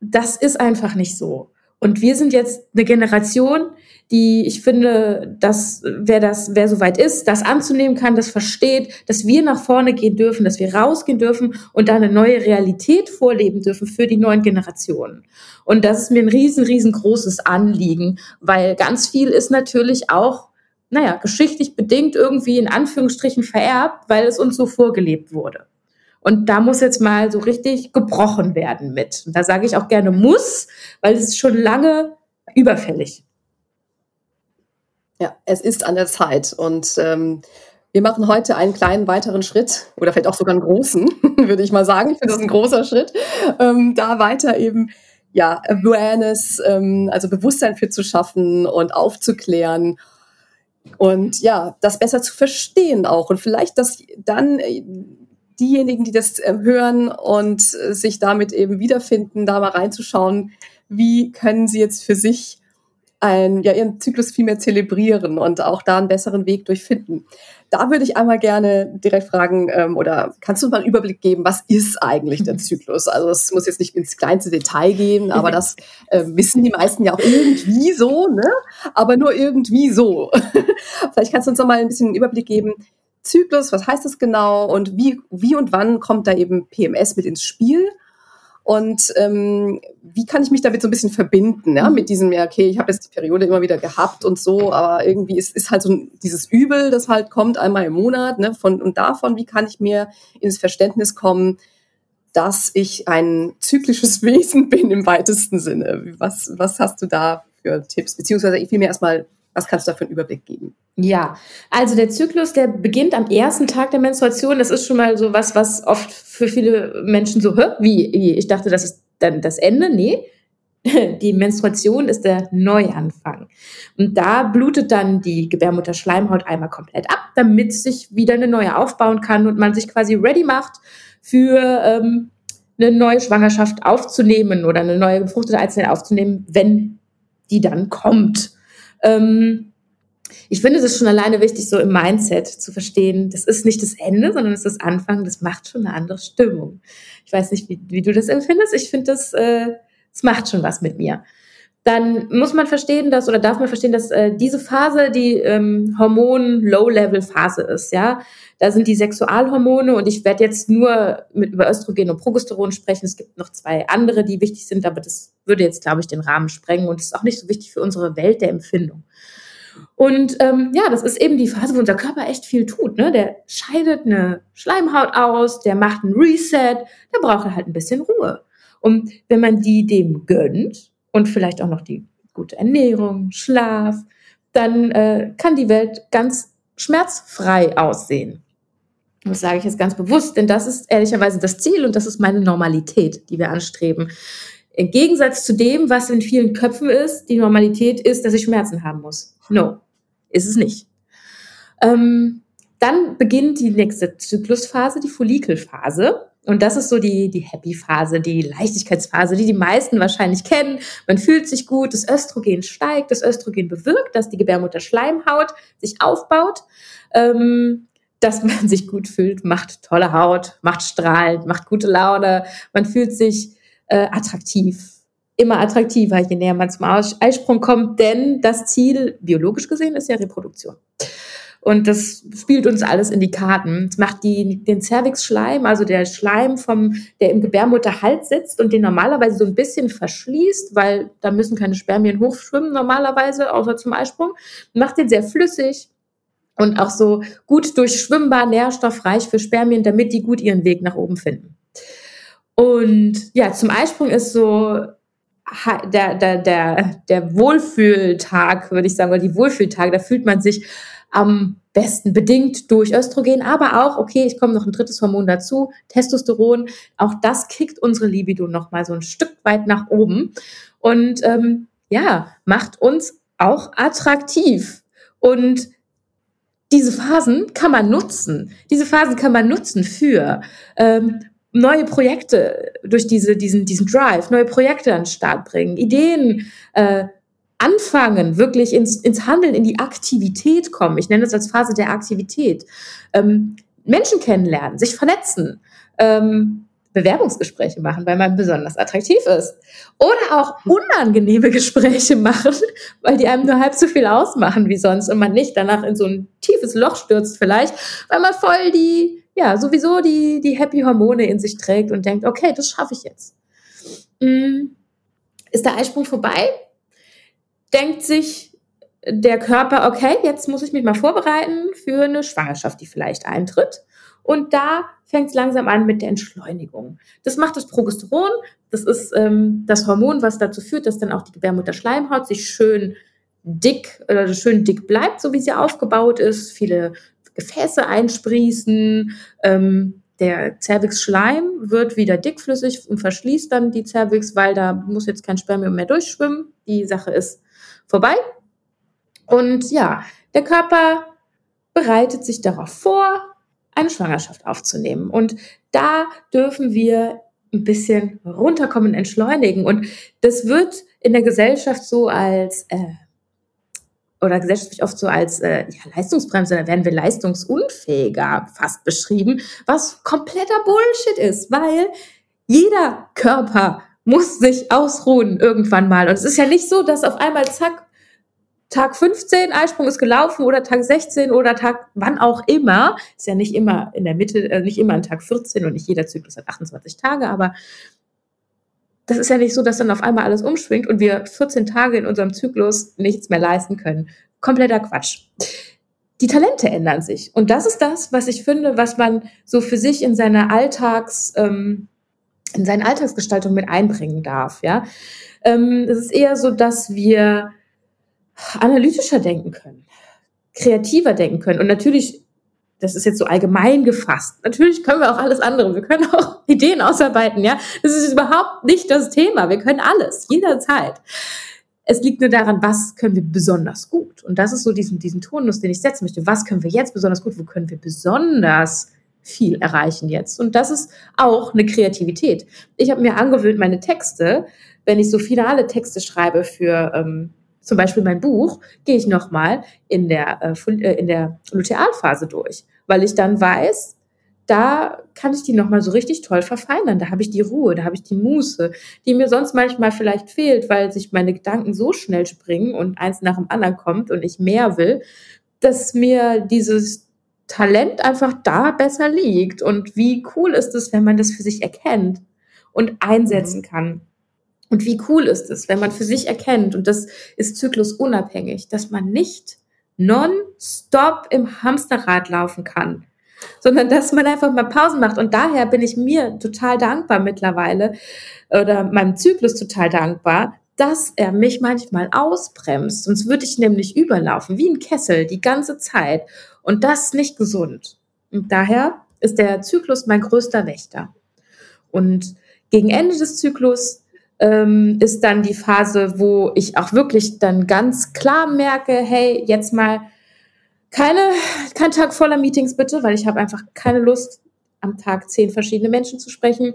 das ist einfach nicht so. Und wir sind jetzt eine Generation, die ich finde, dass wer das, wer soweit ist, das anzunehmen kann, das versteht, dass wir nach vorne gehen dürfen, dass wir rausgehen dürfen und da eine neue Realität vorleben dürfen für die neuen Generationen. Und das ist mir ein riesen, riesengroßes Anliegen, weil ganz viel ist natürlich auch naja, geschichtlich bedingt irgendwie in Anführungsstrichen vererbt, weil es uns so vorgelebt wurde. Und da muss jetzt mal so richtig gebrochen werden mit. Und da sage ich auch gerne muss, weil es ist schon lange überfällig. Ja, es ist an der Zeit. Und ähm, wir machen heute einen kleinen weiteren Schritt oder vielleicht auch sogar einen großen, würde ich mal sagen. Ich finde das ein großer Schritt, ähm, da weiter eben ja Awareness, ähm, also Bewusstsein für zu schaffen und aufzuklären und ja, das besser zu verstehen auch und vielleicht, dass dann äh, diejenigen, die das äh, hören und äh, sich damit eben wiederfinden, da mal reinzuschauen, wie können sie jetzt für sich ein, ja, ihren Zyklus viel mehr zelebrieren und auch da einen besseren Weg durchfinden. Da würde ich einmal gerne direkt fragen, ähm, oder kannst du mal einen Überblick geben, was ist eigentlich der Zyklus? Also es muss jetzt nicht ins kleinste Detail gehen, aber das äh, wissen die meisten ja auch irgendwie so, ne? Aber nur irgendwie so. Vielleicht kannst du uns noch mal ein bisschen einen Überblick geben, Zyklus, was heißt das genau und wie, wie und wann kommt da eben PMS mit ins Spiel? Und ähm, wie kann ich mich damit so ein bisschen verbinden, ja, mit diesem, ja, okay, ich habe jetzt die Periode immer wieder gehabt und so, aber irgendwie ist, ist halt so dieses Übel, das halt kommt einmal im Monat, ne, von, und davon, wie kann ich mir ins Verständnis kommen, dass ich ein zyklisches Wesen bin im weitesten Sinne. Was, was hast du da für Tipps? Beziehungsweise ich will mir erstmal was kannst du da für einen Überblick geben? Ja, also der Zyklus, der beginnt am ersten Tag der Menstruation. Das ist schon mal so was, was oft für viele Menschen so, wie, wie, ich dachte, das ist dann das Ende. Nee, die Menstruation ist der Neuanfang. Und da blutet dann die Gebärmutterschleimhaut einmal komplett ab, damit sich wieder eine neue aufbauen kann und man sich quasi ready macht für ähm, eine neue Schwangerschaft aufzunehmen oder eine neue befruchtete Eizelle aufzunehmen, wenn die dann kommt. Ähm, ich finde es schon alleine wichtig, so im Mindset zu verstehen, das ist nicht das Ende, sondern es ist das Anfang, das macht schon eine andere Stimmung. Ich weiß nicht, wie, wie du das empfindest. Ich finde, das, äh, das macht schon was mit mir. Dann muss man verstehen, dass oder darf man verstehen, dass äh, diese Phase die ähm, Hormon-Low-Level-Phase ist. Ja, da sind die Sexualhormone und ich werde jetzt nur mit über Östrogen und Progesteron sprechen. Es gibt noch zwei andere, die wichtig sind, aber das würde jetzt, glaube ich, den Rahmen sprengen und ist auch nicht so wichtig für unsere Welt der Empfindung. Und ähm, ja, das ist eben die Phase, wo unser Körper echt viel tut. Ne? Der scheidet eine Schleimhaut aus, der macht ein Reset, der braucht halt ein bisschen Ruhe. Und wenn man die dem gönnt und vielleicht auch noch die gute Ernährung, Schlaf, dann äh, kann die Welt ganz schmerzfrei aussehen. Das sage ich jetzt ganz bewusst, denn das ist ehrlicherweise das Ziel und das ist meine Normalität, die wir anstreben. Im Gegensatz zu dem, was in vielen Köpfen ist, die Normalität ist, dass ich Schmerzen haben muss. No, ist es nicht. Ähm, dann beginnt die nächste Zyklusphase, die Follikelphase. Und das ist so die, die Happy-Phase, die Leichtigkeitsphase, die die meisten wahrscheinlich kennen. Man fühlt sich gut, das Östrogen steigt, das Östrogen bewirkt, dass die Gebärmutterschleimhaut sich aufbaut. Ähm, dass man sich gut fühlt, macht tolle Haut, macht strahlend, macht gute Laune, man fühlt sich äh, attraktiv, immer attraktiver, je näher man zum Eisprung kommt, denn das Ziel, biologisch gesehen, ist ja Reproduktion. Und das spielt uns alles in die Karten. Es macht die, den Cervix-Schleim, also der Schleim vom, der im Gebärmutterhals sitzt und den normalerweise so ein bisschen verschließt, weil da müssen keine Spermien hochschwimmen normalerweise, außer zum Eisprung, macht den sehr flüssig und auch so gut durchschwimmbar, nährstoffreich für Spermien, damit die gut ihren Weg nach oben finden. Und ja, zum Eisprung ist so der, der, der, der Wohlfühltag, würde ich sagen, oder die Wohlfühltage, da fühlt man sich am besten bedingt durch Östrogen, aber auch, okay, ich komme noch ein drittes Hormon dazu, Testosteron, auch das kickt unsere Libido nochmal so ein Stück weit nach oben und ähm, ja, macht uns auch attraktiv. Und diese Phasen kann man nutzen. Diese Phasen kann man nutzen für ähm, neue Projekte durch diese, diesen, diesen Drive, neue Projekte an den Start bringen, Ideen äh, anfangen, wirklich ins, ins Handeln, in die Aktivität kommen. Ich nenne das als Phase der Aktivität. Ähm, Menschen kennenlernen, sich vernetzen, ähm, Bewerbungsgespräche machen, weil man besonders attraktiv ist. Oder auch unangenehme Gespräche machen, weil die einem nur halb so viel ausmachen wie sonst und man nicht danach in so ein tiefes Loch stürzt vielleicht, weil man voll die ja, sowieso die, die Happy Hormone in sich trägt und denkt, okay, das schaffe ich jetzt. Mm. Ist der Eisprung vorbei? Denkt sich der Körper, okay, jetzt muss ich mich mal vorbereiten für eine Schwangerschaft, die vielleicht eintritt. Und da fängt es langsam an mit der Entschleunigung. Das macht das Progesteron. Das ist ähm, das Hormon, was dazu führt, dass dann auch die Gebärmutterschleimhaut sich schön dick oder schön dick bleibt, so wie sie aufgebaut ist. Viele Gefäße einsprießen. Ähm, der Cervix-Schleim wird wieder dickflüssig und verschließt dann die Cervix, weil da muss jetzt kein Spermium mehr durchschwimmen. Die Sache ist vorbei. Und ja, der Körper bereitet sich darauf vor, eine Schwangerschaft aufzunehmen. Und da dürfen wir ein bisschen runterkommen, entschleunigen. Und das wird in der Gesellschaft so als äh, oder gesellschaftlich oft so als äh, ja, Leistungsbremse, da werden wir leistungsunfähiger fast beschrieben, was kompletter Bullshit ist, weil jeder Körper muss sich ausruhen irgendwann mal. Und es ist ja nicht so, dass auf einmal zack, Tag 15, Eisprung ist gelaufen oder Tag 16 oder Tag wann auch immer. Ist ja nicht immer in der Mitte, äh, nicht immer an Tag 14 und nicht jeder Zyklus hat 28 Tage, aber das ist ja nicht so, dass dann auf einmal alles umschwingt und wir 14 Tage in unserem Zyklus nichts mehr leisten können. Kompletter Quatsch. Die Talente ändern sich. Und das ist das, was ich finde, was man so für sich in seine Alltags, ähm, in seine Alltagsgestaltung mit einbringen darf. Ja, ähm, es ist eher so, dass wir analytischer denken können, kreativer denken können. Und natürlich das ist jetzt so allgemein gefasst. Natürlich können wir auch alles andere. Wir können auch Ideen ausarbeiten, ja. Das ist überhaupt nicht das Thema. Wir können alles, jederzeit. Es liegt nur daran, was können wir besonders gut. Und das ist so diesen, diesen Tonus, den ich setzen möchte. Was können wir jetzt besonders gut? Wo können wir besonders viel erreichen jetzt? Und das ist auch eine Kreativität. Ich habe mir angewöhnt, meine Texte, wenn ich so finale Texte schreibe für ähm, zum Beispiel mein Buch, gehe ich nochmal in der, äh, äh, in der Lutealphase durch, weil ich dann weiß, da kann ich die nochmal so richtig toll verfeinern. Da habe ich die Ruhe, da habe ich die Muße, die mir sonst manchmal vielleicht fehlt, weil sich meine Gedanken so schnell springen und eins nach dem anderen kommt und ich mehr will, dass mir dieses Talent einfach da besser liegt. Und wie cool ist es, wenn man das für sich erkennt und einsetzen mhm. kann. Und wie cool ist es, wenn man für sich erkennt, und das ist zyklusunabhängig, dass man nicht non-stop im Hamsterrad laufen kann, sondern dass man einfach mal Pausen macht. Und daher bin ich mir total dankbar mittlerweile oder meinem Zyklus total dankbar, dass er mich manchmal ausbremst. Sonst würde ich nämlich überlaufen, wie ein Kessel, die ganze Zeit. Und das ist nicht gesund. Und daher ist der Zyklus mein größter Wächter. Und gegen Ende des Zyklus ähm, ist dann die Phase, wo ich auch wirklich dann ganz klar merke, hey, jetzt mal keine, kein Tag voller Meetings bitte, weil ich habe einfach keine Lust, am Tag zehn verschiedene Menschen zu sprechen.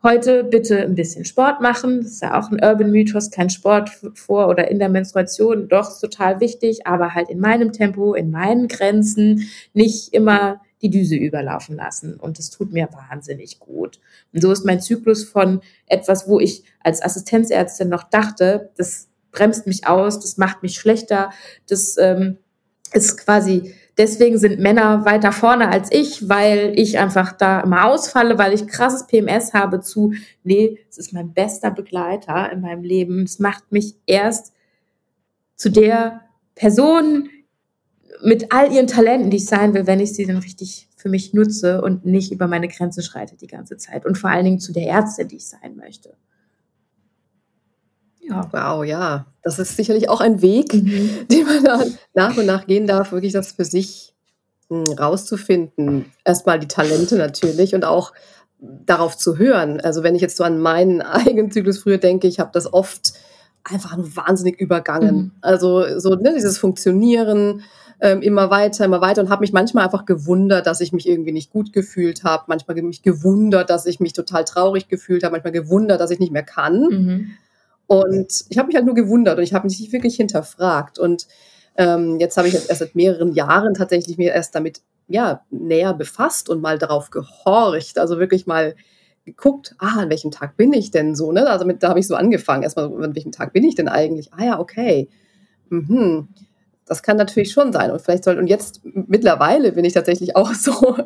Heute bitte ein bisschen Sport machen. Das ist ja auch ein Urban Mythos, kein Sport vor oder in der Menstruation. Doch, total wichtig, aber halt in meinem Tempo, in meinen Grenzen, nicht immer die Düse überlaufen lassen. Und das tut mir wahnsinnig gut. Und so ist mein Zyklus von etwas, wo ich als Assistenzärztin noch dachte, das bremst mich aus, das macht mich schlechter, das ähm, ist quasi, deswegen sind Männer weiter vorne als ich, weil ich einfach da immer ausfalle, weil ich krasses PMS habe zu, nee, es ist mein bester Begleiter in meinem Leben. Es macht mich erst zu der Person, mit all ihren Talenten, die ich sein will, wenn ich sie dann richtig für mich nutze und nicht über meine Grenzen schreite die ganze Zeit. Und vor allen Dingen zu der Ärztin, die ich sein möchte. Ja. Wow, ja. Das ist sicherlich auch ein Weg, mhm. den man dann nach und nach gehen darf, wirklich das für sich hm, rauszufinden. Erstmal die Talente natürlich und auch darauf zu hören. Also wenn ich jetzt so an meinen eigenen Zyklus früher denke, ich habe das oft einfach nur wahnsinnig übergangen. Mhm. Also so ne, dieses Funktionieren, ähm, immer weiter, immer weiter und habe mich manchmal einfach gewundert, dass ich mich irgendwie nicht gut gefühlt habe, manchmal mich gewundert, dass ich mich total traurig gefühlt habe, manchmal gewundert, dass ich nicht mehr kann. Mhm. Und ich habe mich halt nur gewundert und ich habe mich nicht wirklich hinterfragt. Und ähm, jetzt habe ich jetzt erst seit mehreren Jahren tatsächlich mir erst damit ja näher befasst und mal darauf gehorcht, also wirklich mal geguckt, ah, an welchem Tag bin ich denn so, ne? Also mit, da habe ich so angefangen, erstmal, an welchem Tag bin ich denn eigentlich? Ah ja, okay. Mhm. Das kann natürlich schon sein. Und vielleicht soll, und jetzt mittlerweile bin ich tatsächlich auch so,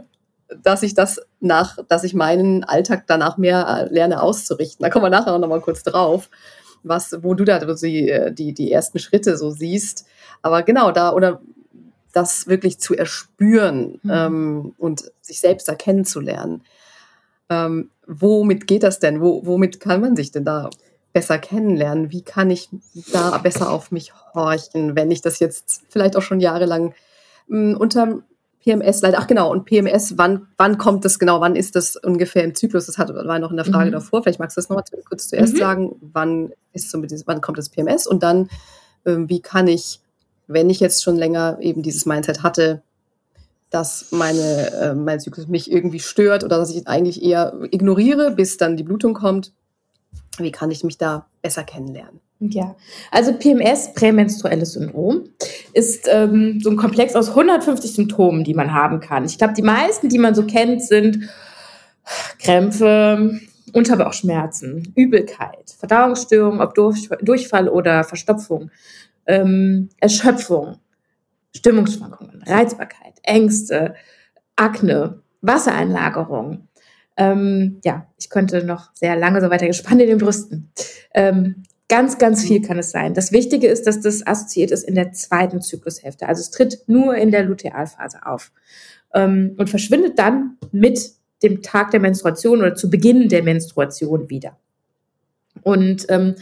dass ich das nach, dass ich meinen Alltag danach mehr äh, lerne auszurichten. Da kommen wir nachher noch mal kurz drauf, was, wo du da die, äh, die, die ersten Schritte so siehst. Aber genau da, oder das wirklich zu erspüren mhm. ähm, und sich selbst erkennen zu lernen. Ähm, womit geht das denn? Wo, womit kann man sich denn da besser kennenlernen? Wie kann ich da besser auf mich horchen, wenn ich das jetzt vielleicht auch schon jahrelang mh, hm, unter PMS leider, ach genau, und PMS, wann, wann kommt das genau, wann ist das ungefähr im Zyklus? Das hat, war noch in der Frage mhm. davor, vielleicht magst du das nochmal kurz zuerst mhm. sagen, wann ist so mit diesem, wann kommt das PMS und dann, ähm, wie kann ich, wenn ich jetzt schon länger eben dieses Mindset hatte, dass meine, äh, mein Zyklus mich irgendwie stört oder dass ich eigentlich eher ignoriere, bis dann die Blutung kommt, wie kann ich mich da besser kennenlernen? Ja, also PMS, prämenstruelles Syndrom, ist ähm, so ein Komplex aus 150 Symptomen, die man haben kann. Ich glaube, die meisten, die man so kennt, sind Krämpfe, Unterbauchschmerzen, Übelkeit, Verdauungsstörung, ob durch, Durchfall oder Verstopfung, ähm, Erschöpfung, Stimmungsschwankungen, Reizbarkeit, Ängste, Akne, Wassereinlagerung, ähm, ja, ich könnte noch sehr lange so weiter gespannt in den Brüsten. Ähm, ganz, ganz viel kann es sein. Das Wichtige ist, dass das assoziiert ist in der zweiten Zyklushälfte. Also es tritt nur in der Lutealphase auf ähm, und verschwindet dann mit dem Tag der Menstruation oder zu Beginn der Menstruation wieder. Und ähm,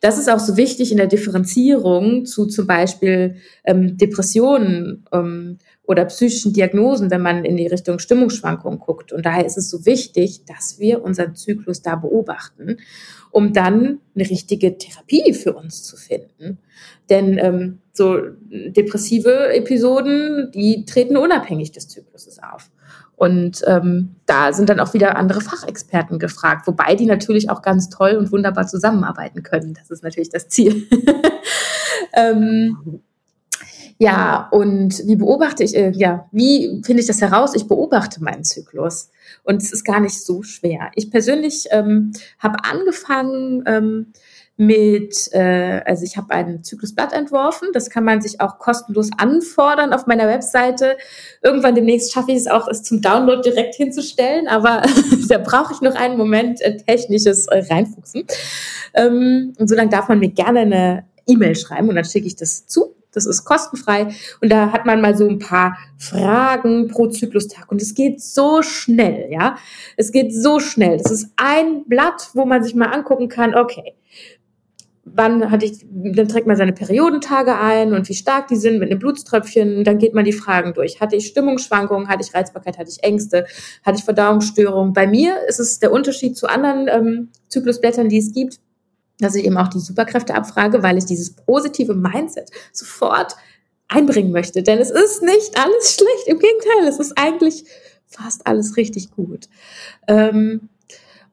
das ist auch so wichtig in der Differenzierung zu zum Beispiel ähm, Depressionen ähm, oder psychischen Diagnosen, wenn man in die Richtung Stimmungsschwankungen guckt. Und daher ist es so wichtig, dass wir unseren Zyklus da beobachten, um dann eine richtige Therapie für uns zu finden. Denn ähm, so depressive Episoden, die treten unabhängig des Zykluses auf. Und ähm, da sind dann auch wieder andere Fachexperten gefragt, wobei die natürlich auch ganz toll und wunderbar zusammenarbeiten können. Das ist natürlich das Ziel. ähm, ja, und wie beobachte ich, äh, ja, wie finde ich das heraus? Ich beobachte meinen Zyklus. Und es ist gar nicht so schwer. Ich persönlich ähm, habe angefangen ähm, mit, äh, also ich habe ein Zyklusblatt entworfen. Das kann man sich auch kostenlos anfordern auf meiner Webseite. Irgendwann demnächst schaffe ich es auch, es zum Download direkt hinzustellen, aber da brauche ich noch einen Moment äh, technisches äh, Reinfuchsen. Ähm, und so dann darf man mir gerne eine E-Mail schreiben und dann schicke ich das zu. Das ist kostenfrei. Und da hat man mal so ein paar Fragen pro Zyklustag. Und es geht so schnell, ja. Es geht so schnell. Das ist ein Blatt, wo man sich mal angucken kann, okay, wann hatte ich, dann trägt man seine Periodentage ein und wie stark die sind mit einem Blutströpfchen. Dann geht man die Fragen durch. Hatte ich Stimmungsschwankungen? Hatte ich Reizbarkeit? Hatte ich Ängste? Hatte ich Verdauungsstörungen? Bei mir ist es der Unterschied zu anderen ähm, Zyklusblättern, die es gibt dass ich eben auch die Superkräfte abfrage, weil ich dieses positive Mindset sofort einbringen möchte. Denn es ist nicht alles schlecht, im Gegenteil, es ist eigentlich fast alles richtig gut. Ähm,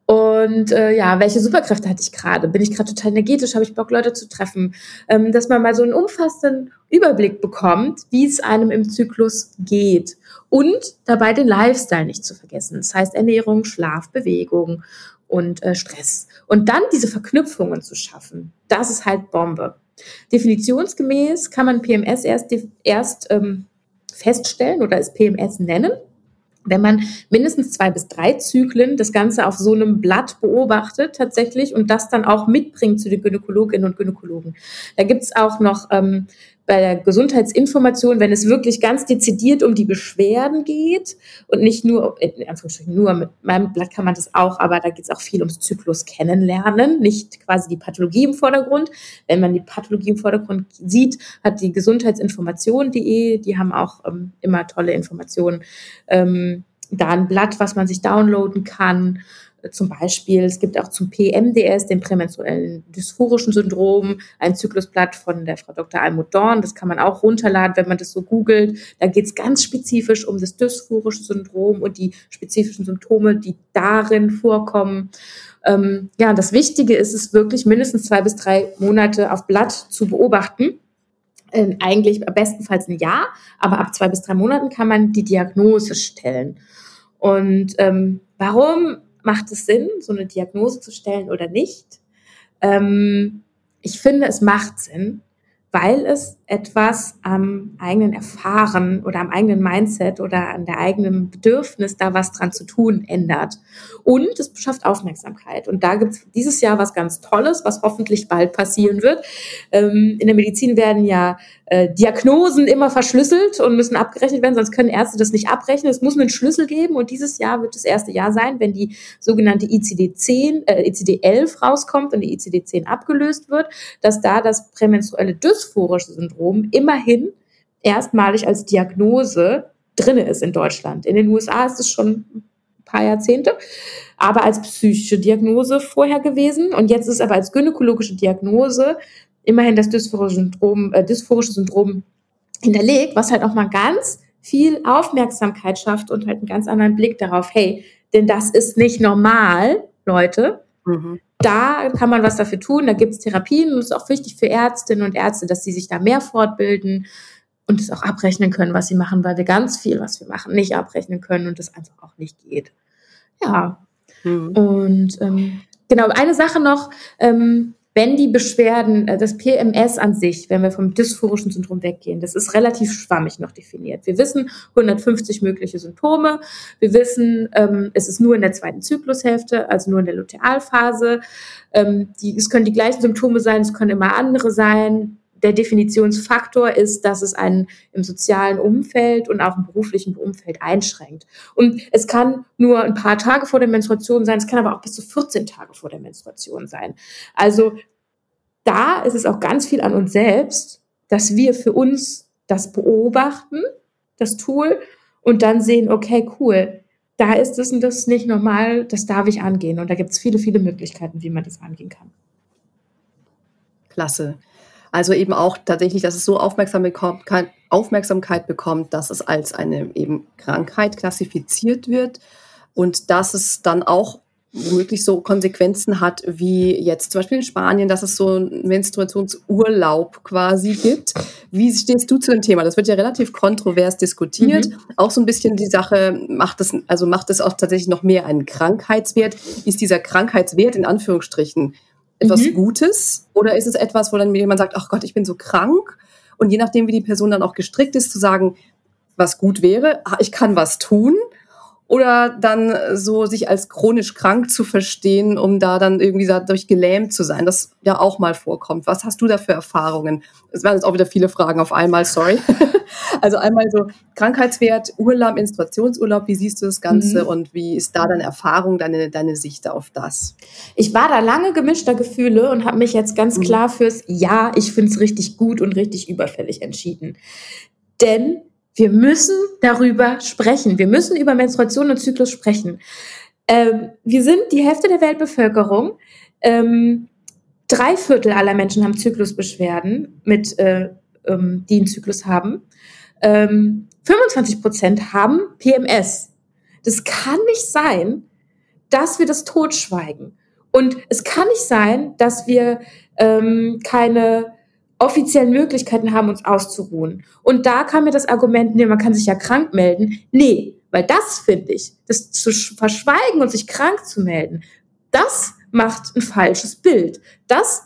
und äh, ja, welche Superkräfte hatte ich gerade? Bin ich gerade total energetisch? Habe ich Bock, Leute zu treffen? Ähm, dass man mal so einen umfassenden Überblick bekommt, wie es einem im Zyklus geht. Und dabei den Lifestyle nicht zu vergessen. Das heißt Ernährung, Schlaf, Bewegung und äh, Stress. Und dann diese Verknüpfungen zu schaffen, das ist halt Bombe. Definitionsgemäß kann man PMS erst, erst ähm, feststellen oder es PMS nennen, wenn man mindestens zwei bis drei Zyklen das Ganze auf so einem Blatt beobachtet tatsächlich und das dann auch mitbringt zu den Gynäkologinnen und Gynäkologen. Da gibt's auch noch ähm, bei der Gesundheitsinformation, wenn es wirklich ganz dezidiert um die Beschwerden geht und nicht nur, in Anführungsstrichen nur, mit meinem Blatt kann man das auch, aber da geht es auch viel ums Zyklus kennenlernen, nicht quasi die Pathologie im Vordergrund. Wenn man die Pathologie im Vordergrund sieht, hat die Gesundheitsinformation.de, die haben auch ähm, immer tolle Informationen, ähm, da ein Blatt, was man sich downloaden kann zum Beispiel, es gibt auch zum PMDS, dem prämenstruellen dysphorischen Syndrom, ein Zyklusblatt von der Frau Dr. Almut Dorn. Das kann man auch runterladen, wenn man das so googelt. Da geht es ganz spezifisch um das dysphorische Syndrom und die spezifischen Symptome, die darin vorkommen. Ähm, ja, das Wichtige ist es wirklich, mindestens zwei bis drei Monate auf Blatt zu beobachten. Ähm, eigentlich bestenfalls ein Jahr, aber ab zwei bis drei Monaten kann man die Diagnose stellen. Und ähm, warum macht es Sinn, so eine Diagnose zu stellen oder nicht? Ähm, ich finde, es macht Sinn, weil es etwas am eigenen Erfahren oder am eigenen Mindset oder an der eigenen Bedürfnis, da was dran zu tun, ändert. Und es schafft Aufmerksamkeit. Und da gibt es dieses Jahr was ganz Tolles, was hoffentlich bald passieren wird. Ähm, in der Medizin werden ja äh, Diagnosen immer verschlüsselt und müssen abgerechnet werden, sonst können Ärzte das nicht abrechnen. Es muss einen Schlüssel geben und dieses Jahr wird das erste Jahr sein, wenn die sogenannte ICD-10, äh, ICD-11 rauskommt und die ICD-10 abgelöst wird, dass da das prämenstruelle dysphorische Syndrom immerhin erstmalig als Diagnose drinne ist in Deutschland. In den USA ist es schon ein paar Jahrzehnte, aber als psychische Diagnose vorher gewesen und jetzt ist es aber als gynäkologische Diagnose immerhin das dysphorische Syndrom, äh, dysphorische Syndrom hinterlegt, was halt auch mal ganz viel Aufmerksamkeit schafft und halt einen ganz anderen Blick darauf, hey, denn das ist nicht normal, Leute. Mhm. Da kann man was dafür tun, da gibt es Therapien und es ist auch wichtig für Ärztinnen und Ärzte, dass sie sich da mehr fortbilden und es auch abrechnen können, was sie machen, weil wir ganz viel, was wir machen, nicht abrechnen können und das einfach auch nicht geht. Ja. Mhm. Und ähm, genau, eine Sache noch, ähm, wenn die Beschwerden, äh, das PMS an sich, wenn wir vom dysphorischen Syndrom weggehen, das ist relativ schwammig noch definiert. Wir wissen 150 mögliche Symptome. Wir wissen, ähm, es ist nur in der zweiten Zyklushälfte, also nur in der Lutealphase. Ähm, die, es können die gleichen Symptome sein, es können immer andere sein der Definitionsfaktor ist, dass es einen im sozialen Umfeld und auch im beruflichen Umfeld einschränkt. Und es kann nur ein paar Tage vor der Menstruation sein, es kann aber auch bis zu 14 Tage vor der Menstruation sein. Also da ist es auch ganz viel an uns selbst, dass wir für uns das beobachten das Tool und dann sehen, okay, cool, da ist das und das nicht normal, das darf ich angehen. Und da gibt es viele, viele Möglichkeiten, wie man das angehen kann. Klasse. Also eben auch tatsächlich, dass es so Aufmerksamkeit bekommt, dass es als eine eben Krankheit klassifiziert wird und dass es dann auch womöglich so Konsequenzen hat, wie jetzt zum Beispiel in Spanien, dass es so einen Menstruationsurlaub quasi gibt. Wie stehst du zu dem Thema? Das wird ja relativ kontrovers diskutiert. Mhm. Auch so ein bisschen die Sache, macht es, also macht es auch tatsächlich noch mehr einen Krankheitswert? Ist dieser Krankheitswert in Anführungsstrichen etwas mhm. Gutes? Oder ist es etwas, wo dann jemand sagt, ach Gott, ich bin so krank? Und je nachdem, wie die Person dann auch gestrickt ist, zu sagen, was gut wäre, ich kann was tun oder dann so sich als chronisch krank zu verstehen, um da dann irgendwie dadurch gelähmt zu sein, das ja auch mal vorkommt. Was hast du da für Erfahrungen? Es werden jetzt auch wieder viele Fragen auf einmal, sorry. also einmal so Krankheitswert, Urlaub, Menstruationsurlaub, wie siehst du das Ganze mhm. und wie ist da deine Erfahrung, deine, deine Sicht auf das? Ich war da lange gemischter Gefühle und habe mich jetzt ganz mhm. klar fürs Ja, ich finde es richtig gut und richtig überfällig entschieden. Denn wir müssen darüber sprechen. Wir müssen über Menstruation und Zyklus sprechen. Ähm, wir sind die Hälfte der Weltbevölkerung. Ähm, drei Viertel aller Menschen haben Zyklusbeschwerden, mit, äh, ähm, die einen Zyklus haben. Ähm, 25 Prozent haben PMS. Das kann nicht sein, dass wir das totschweigen. Und es kann nicht sein, dass wir ähm, keine offiziellen Möglichkeiten haben, uns auszuruhen. Und da kam mir das Argument, nee, man kann sich ja krank melden. Nee, weil das finde ich, das zu verschweigen und sich krank zu melden, das macht ein falsches Bild. Das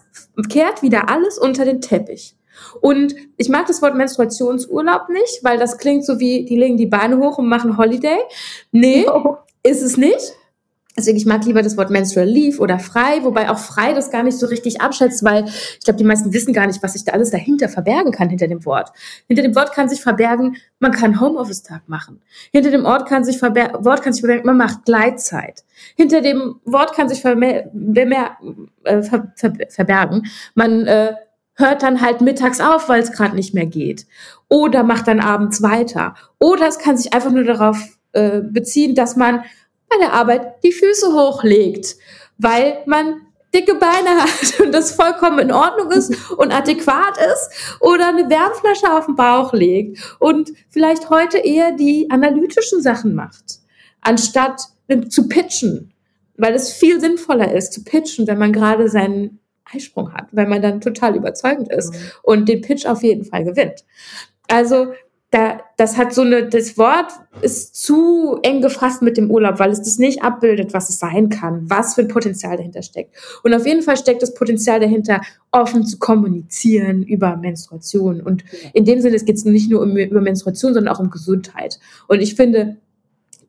kehrt wieder alles unter den Teppich. Und ich mag das Wort Menstruationsurlaub nicht, weil das klingt so wie, die legen die Beine hoch und machen Holiday. Nee, no. ist es nicht. Deswegen, ich mag lieber das Wort Menstrual Leave oder frei, wobei auch frei das gar nicht so richtig abschätzt, weil ich glaube, die meisten wissen gar nicht, was sich da alles dahinter verbergen kann, hinter dem Wort. Hinter dem Wort kann sich verbergen, man kann Homeoffice-Tag machen. Hinter dem Ort kann sich Wort kann sich verbergen, man macht Gleitzeit. Hinter dem Wort kann sich äh, ver ver verbergen, man äh, hört dann halt mittags auf, weil es gerade nicht mehr geht. Oder macht dann abends weiter. Oder es kann sich einfach nur darauf äh, beziehen, dass man bei der Arbeit die Füße hochlegt, weil man dicke Beine hat und das vollkommen in Ordnung ist und adäquat ist oder eine Wärmflasche auf den Bauch legt und vielleicht heute eher die analytischen Sachen macht, anstatt zu pitchen, weil es viel sinnvoller ist zu pitchen, wenn man gerade seinen Eisprung hat, weil man dann total überzeugend ist mhm. und den Pitch auf jeden Fall gewinnt. Also da, das hat so eine, das Wort ist zu eng gefasst mit dem Urlaub, weil es das nicht abbildet, was es sein kann, was für ein Potenzial dahinter steckt. Und auf jeden Fall steckt das Potenzial dahinter, offen zu kommunizieren über Menstruation. Und in dem Sinne, es geht nicht nur um, über Menstruation, sondern auch um Gesundheit. Und ich finde,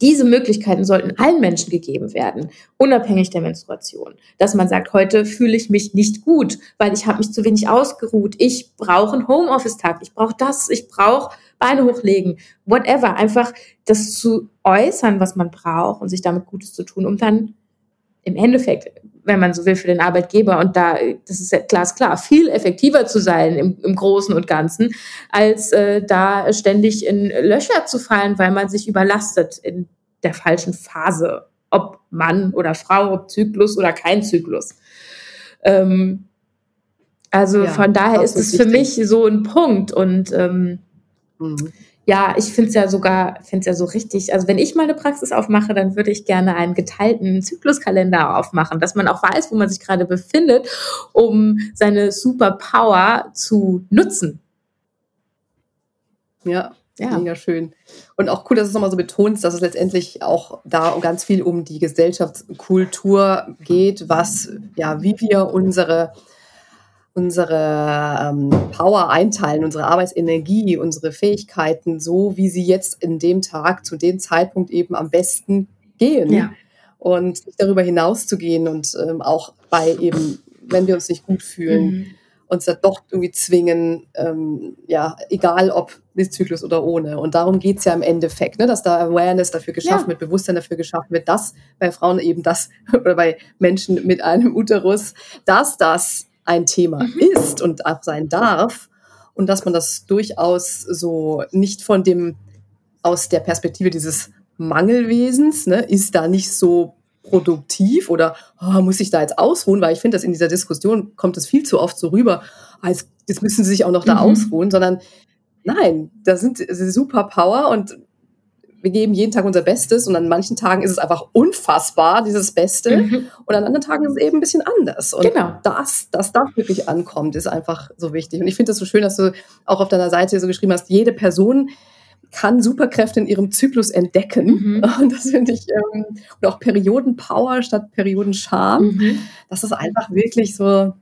diese Möglichkeiten sollten allen Menschen gegeben werden, unabhängig der Menstruation. Dass man sagt, heute fühle ich mich nicht gut, weil ich habe mich zu wenig ausgeruht. Ich brauche einen Homeoffice-Tag. Ich brauche das. Ich brauche Beine hochlegen. Whatever. Einfach das zu äußern, was man braucht und sich damit Gutes zu tun, um dann im Endeffekt, wenn man so will, für den Arbeitgeber und da, das ist ja glasklar, viel effektiver zu sein im, im Großen und Ganzen, als äh, da ständig in Löcher zu fallen, weil man sich überlastet in der falschen Phase. Ob Mann oder Frau, ob Zyklus oder kein Zyklus. Ähm, also ja, von daher ist es für mich so ein Punkt und ähm, mhm ja, ich finde es ja sogar, finde es ja so richtig. Also wenn ich mal eine Praxis aufmache, dann würde ich gerne einen geteilten Zykluskalender aufmachen, dass man auch weiß, wo man sich gerade befindet, um seine Superpower zu nutzen. Ja, ja. Mega schön. Und auch cool, dass du es nochmal so betonst, dass es letztendlich auch da ganz viel um die Gesellschaftskultur geht, was, ja, wie wir unsere unsere ähm, Power einteilen, unsere Arbeitsenergie, unsere Fähigkeiten, so wie sie jetzt in dem Tag, zu dem Zeitpunkt eben am besten gehen. Ja. Und darüber hinaus zu gehen und ähm, auch bei eben, wenn wir uns nicht gut fühlen, mhm. uns da doch irgendwie zwingen, ähm, ja, egal ob mit Zyklus oder ohne. Und darum geht es ja im Endeffekt, ne, dass da Awareness dafür geschaffen ja. wird, Bewusstsein dafür geschaffen wird, dass bei Frauen eben das oder bei Menschen mit einem Uterus, dass das ein Thema mhm. ist und auch sein darf und dass man das durchaus so nicht von dem aus der Perspektive dieses Mangelwesens, ne, ist da nicht so produktiv oder oh, muss ich da jetzt ausruhen, weil ich finde, dass in dieser Diskussion kommt es viel zu oft so rüber, als jetzt müssen sie sich auch noch da mhm. ausruhen, sondern nein, da sind sie super Power und wir geben jeden Tag unser Bestes und an manchen Tagen ist es einfach unfassbar, dieses Beste. Mhm. Und an anderen Tagen ist es eben ein bisschen anders. Und genau. das, dass das wirklich ankommt, ist einfach so wichtig. Und ich finde das so schön, dass du auch auf deiner Seite so geschrieben hast, jede Person kann Superkräfte in ihrem Zyklus entdecken. Mhm. Und das finde ich, ähm, und auch Periodenpower statt Periodenscham. Mhm. Dass das einfach wirklich so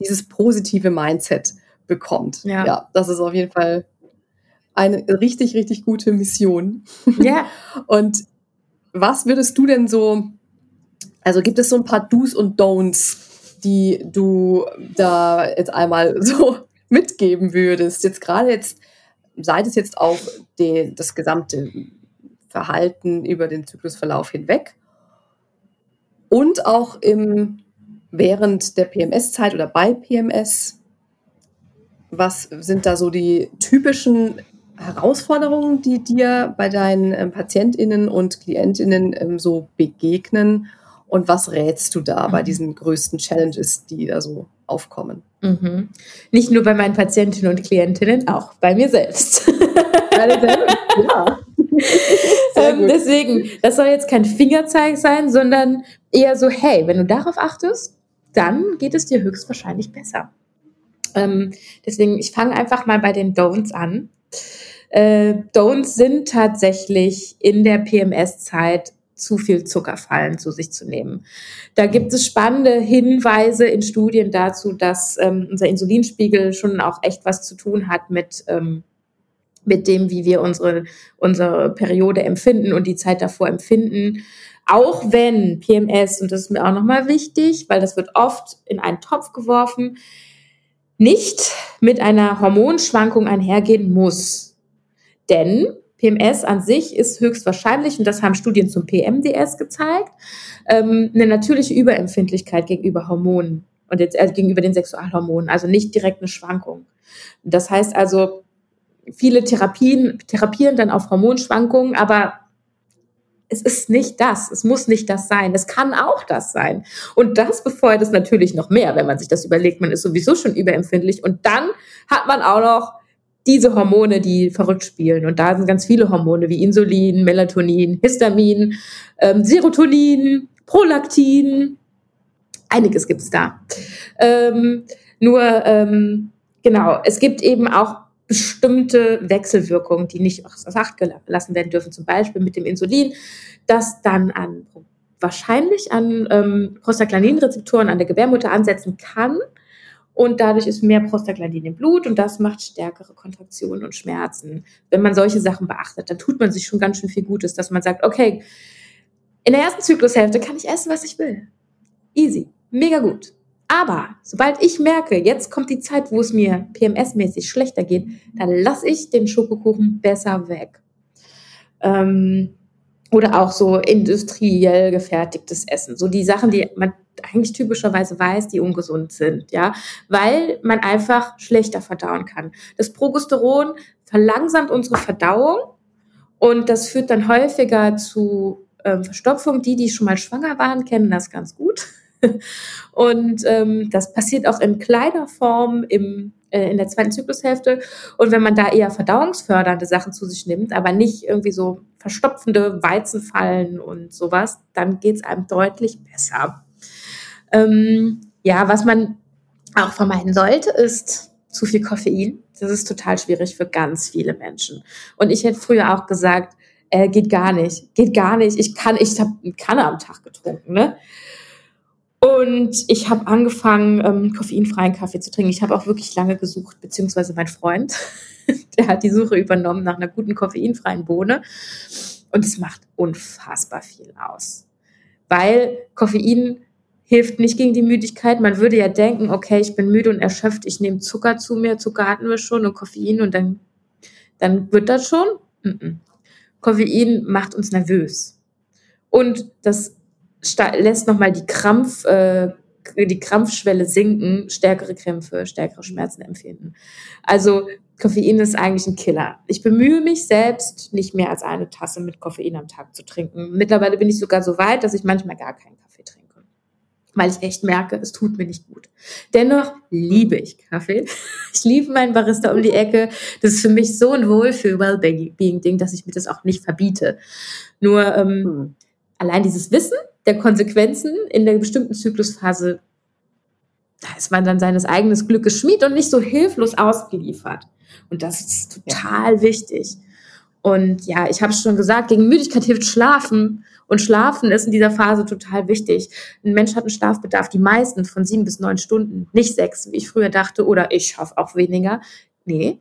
dieses positive Mindset bekommt. Ja. ja, das ist auf jeden Fall eine richtig, richtig gute Mission. Ja. und was würdest du denn so, also gibt es so ein paar Do's und Don'ts, die du da jetzt einmal so mitgeben würdest? Jetzt gerade jetzt, seit es jetzt auf den, das gesamte Verhalten über den Zyklusverlauf hinweg und auch im, während der PMS-Zeit oder bei PMS, was sind da so die typischen Herausforderungen, die dir bei deinen ähm, PatientInnen und KlientInnen ähm, so begegnen? Und was rätst du da mhm. bei diesen größten Challenges, die da so aufkommen? Mhm. Nicht nur bei meinen Patientinnen und Klientinnen, auch bei mir selbst. ja. ähm, deswegen, das soll jetzt kein Fingerzeig sein, sondern eher so, hey, wenn du darauf achtest, dann geht es dir höchstwahrscheinlich besser. Ähm, deswegen, ich fange einfach mal bei den Don'ts an. Äh, Don'ts sind tatsächlich in der PMS-Zeit zu viel Zuckerfallen zu sich zu nehmen. Da gibt es spannende Hinweise in Studien dazu, dass ähm, unser Insulinspiegel schon auch echt was zu tun hat mit ähm, mit dem, wie wir unsere, unsere Periode empfinden und die Zeit davor empfinden. Auch wenn PMS, und das ist mir auch nochmal wichtig, weil das wird oft in einen Topf geworfen, nicht mit einer Hormonschwankung einhergehen muss. Denn PMS an sich ist höchstwahrscheinlich, und das haben Studien zum PMDS gezeigt, ähm, eine natürliche Überempfindlichkeit gegenüber Hormonen und jetzt äh, gegenüber den Sexualhormonen, also nicht direkt eine Schwankung. Das heißt also, viele Therapien therapieren dann auf Hormonschwankungen, aber es ist nicht das. Es muss nicht das sein. Es kann auch das sein. Und das befeuert es natürlich noch mehr, wenn man sich das überlegt. Man ist sowieso schon überempfindlich. Und dann hat man auch noch diese Hormone, die verrückt spielen. Und da sind ganz viele Hormone wie Insulin, Melatonin, Histamin, ähm, Serotonin, Prolaktin. Einiges gibt's da. Ähm, nur, ähm, genau, es gibt eben auch bestimmte Wechselwirkungen, die nicht außer Acht gelassen werden dürfen. Zum Beispiel mit dem Insulin, das dann an wahrscheinlich an ähm, Prostaglandinrezeptoren an der Gebärmutter ansetzen kann und dadurch ist mehr Prostaglandin im Blut und das macht stärkere Kontraktionen und Schmerzen. Wenn man solche Sachen beachtet, dann tut man sich schon ganz schön viel Gutes, dass man sagt, okay, in der ersten Zyklushälfte kann ich essen, was ich will. Easy, mega gut. Aber sobald ich merke, jetzt kommt die Zeit, wo es mir PMS-mäßig schlechter geht, dann lasse ich den Schokokuchen besser weg. Ähm, oder auch so industriell gefertigtes Essen. So die Sachen, die man eigentlich typischerweise weiß, die ungesund sind, ja, weil man einfach schlechter verdauen kann. Das Progesteron verlangsamt unsere Verdauung und das führt dann häufiger zu ähm, Verstopfung. Die, die schon mal schwanger waren, kennen das ganz gut. und ähm, das passiert auch in kleiner Form im äh, in der zweiten Zyklushälfte. Und wenn man da eher verdauungsfördernde Sachen zu sich nimmt, aber nicht irgendwie so verstopfende Weizenfallen und sowas, dann geht es einem deutlich besser. Ähm, ja, was man auch vermeiden sollte, ist zu viel Koffein. Das ist total schwierig für ganz viele Menschen. Und ich hätte früher auch gesagt, äh, geht gar nicht, geht gar nicht. Ich kann, ich habe eine Kanne am Tag getrunken, ne? Und ich habe angefangen, ähm, koffeinfreien Kaffee zu trinken. Ich habe auch wirklich lange gesucht, beziehungsweise mein Freund, der hat die Suche übernommen nach einer guten koffeinfreien Bohne. Und es macht unfassbar viel aus. Weil Koffein hilft nicht gegen die Müdigkeit. Man würde ja denken, okay, ich bin müde und erschöpft, ich nehme Zucker zu mir, Zucker hatten wir schon und Koffein und dann, dann wird das schon. Mm -mm. Koffein macht uns nervös. Und das lässt nochmal die Krampf, äh, die Krampfschwelle sinken, stärkere Krämpfe, stärkere Schmerzen empfinden. Also Koffein ist eigentlich ein Killer. Ich bemühe mich selbst, nicht mehr als eine Tasse mit Koffein am Tag zu trinken. Mittlerweile bin ich sogar so weit, dass ich manchmal gar keinen Kaffee trinke, weil ich echt merke, es tut mir nicht gut. Dennoch liebe ich Kaffee. Ich liebe meinen Barista um die Ecke. Das ist für mich so ein Wohlfühl-Wellbeing-Ding, dass ich mir das auch nicht verbiete. Nur ähm, hm. allein dieses Wissen der Konsequenzen in der bestimmten Zyklusphase da ist man dann seines eigenen Glückes Schmied und nicht so hilflos ausgeliefert. Und das ist total ja. wichtig. Und ja, ich habe schon gesagt, gegen Müdigkeit hilft Schlafen. Und Schlafen ist in dieser Phase total wichtig. Ein Mensch hat einen Schlafbedarf, die meisten von sieben bis neun Stunden, nicht sechs, wie ich früher dachte, oder ich schaffe auch weniger. Nee.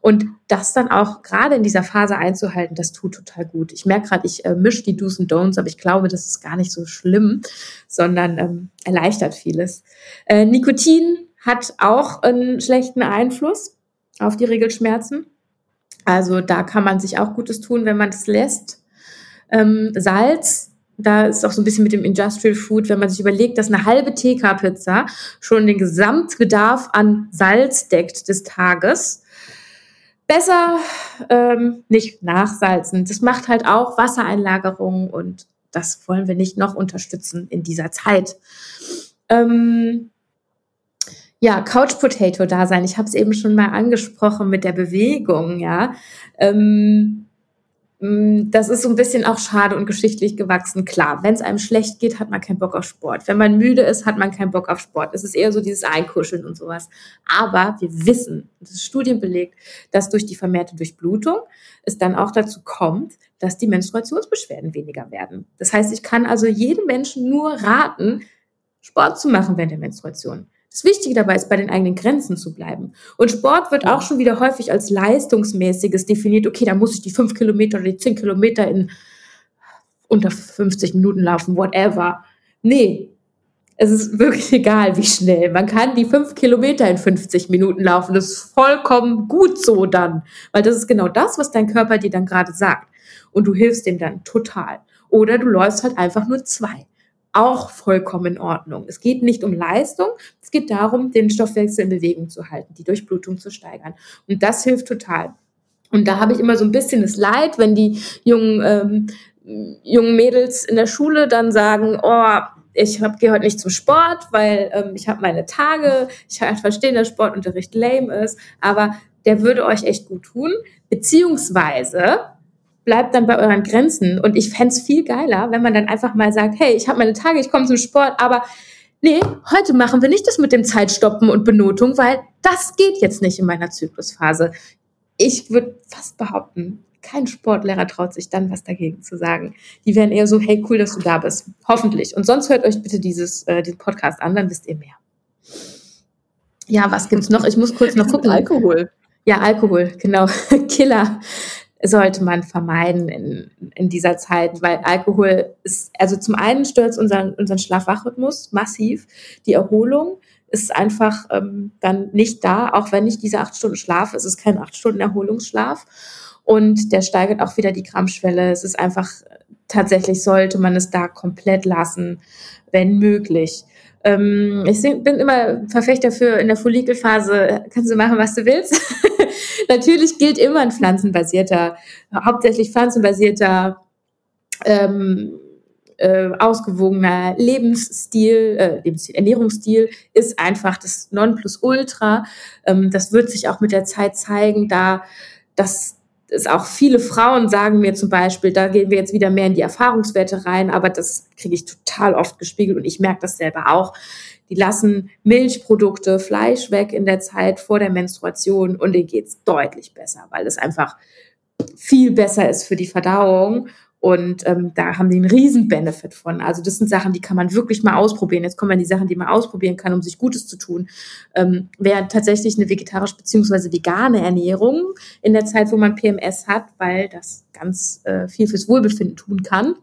Und das dann auch gerade in dieser Phase einzuhalten, das tut total gut. Ich merke gerade, ich äh, mische die Do's und Don'ts, aber ich glaube, das ist gar nicht so schlimm, sondern ähm, erleichtert vieles. Äh, Nikotin hat auch einen schlechten Einfluss auf die Regelschmerzen. Also da kann man sich auch Gutes tun, wenn man das lässt. Ähm, Salz, da ist auch so ein bisschen mit dem Industrial Food, wenn man sich überlegt, dass eine halbe TK-Pizza schon den Gesamtbedarf an Salz deckt des Tages. Besser ähm, nicht nachsalzen. Das macht halt auch Wassereinlagerung und das wollen wir nicht noch unterstützen in dieser Zeit. Ähm, ja, Couch Potato da. Ich habe es eben schon mal angesprochen mit der Bewegung, ja. Ähm, das ist so ein bisschen auch schade und geschichtlich gewachsen. Klar, wenn es einem schlecht geht, hat man keinen Bock auf Sport. Wenn man müde ist, hat man keinen Bock auf Sport. Es ist eher so dieses Einkuscheln und sowas. Aber wir wissen, das ist studienbelegt, dass durch die vermehrte Durchblutung es dann auch dazu kommt, dass die Menstruationsbeschwerden weniger werden. Das heißt, ich kann also jedem Menschen nur raten, Sport zu machen während der Menstruation. Das Wichtige dabei ist, bei den eigenen Grenzen zu bleiben. Und Sport wird auch schon wieder häufig als leistungsmäßiges definiert. Okay, da muss ich die fünf Kilometer oder die zehn Kilometer in unter 50 Minuten laufen, whatever. Nee, es ist wirklich egal, wie schnell. Man kann die fünf Kilometer in 50 Minuten laufen. Das ist vollkommen gut so dann. Weil das ist genau das, was dein Körper dir dann gerade sagt. Und du hilfst dem dann total. Oder du läufst halt einfach nur zwei auch vollkommen in Ordnung. Es geht nicht um Leistung, es geht darum, den Stoffwechsel in Bewegung zu halten, die Durchblutung zu steigern. Und das hilft total. Und da habe ich immer so ein bisschen das Leid, wenn die jungen, ähm, jungen Mädels in der Schule dann sagen, oh, ich gehe heute nicht zum Sport, weil ähm, ich habe meine Tage, ich verstehe, dass Sportunterricht lame ist, aber der würde euch echt gut tun. Beziehungsweise bleibt dann bei euren Grenzen. Und ich fände viel geiler, wenn man dann einfach mal sagt, hey, ich habe meine Tage, ich komme zum Sport, aber nee, heute machen wir nicht das mit dem Zeitstoppen und Benotung, weil das geht jetzt nicht in meiner Zyklusphase. Ich würde fast behaupten, kein Sportlehrer traut sich dann was dagegen zu sagen. Die wären eher so, hey, cool, dass du da bist. Hoffentlich. Und sonst hört euch bitte dieses, äh, den Podcast an, dann wisst ihr mehr. Ja, was gibt's noch? Ich muss kurz noch gucken. Alkohol. Ja, Alkohol, genau. Killer sollte man vermeiden in, in dieser Zeit, weil Alkohol ist, also zum einen stört unseren, unseren Schlafwachrhythmus massiv. Die Erholung ist einfach ähm, dann nicht da, auch wenn ich diese acht Stunden schlafe. Es ist kein acht Stunden Erholungsschlaf. Und der steigert auch wieder die Grammschwelle. Es ist einfach, tatsächlich sollte man es da komplett lassen, wenn möglich. Ähm, ich bin immer Verfechter für in der Follikelphase, kannst du machen, was du willst. Natürlich gilt immer ein pflanzenbasierter, hauptsächlich pflanzenbasierter, ähm, äh, ausgewogener Lebensstil, äh, Lebensstil, Ernährungsstil ist einfach das Nonplusultra. Ähm, das wird sich auch mit der Zeit zeigen, da das es auch viele Frauen sagen mir zum Beispiel, da gehen wir jetzt wieder mehr in die Erfahrungswerte rein, aber das kriege ich total oft gespiegelt und ich merke das selber auch. Die lassen Milchprodukte, Fleisch weg in der Zeit vor der Menstruation und denen geht's deutlich besser, weil es einfach viel besser ist für die Verdauung. Und ähm, da haben die einen riesen Benefit von. Also das sind Sachen, die kann man wirklich mal ausprobieren. Jetzt kommen wir die Sachen, die man ausprobieren kann, um sich Gutes zu tun. Ähm, wäre tatsächlich eine vegetarisch beziehungsweise vegane Ernährung in der Zeit, wo man PMS hat, weil das ganz äh, viel fürs Wohlbefinden tun kann.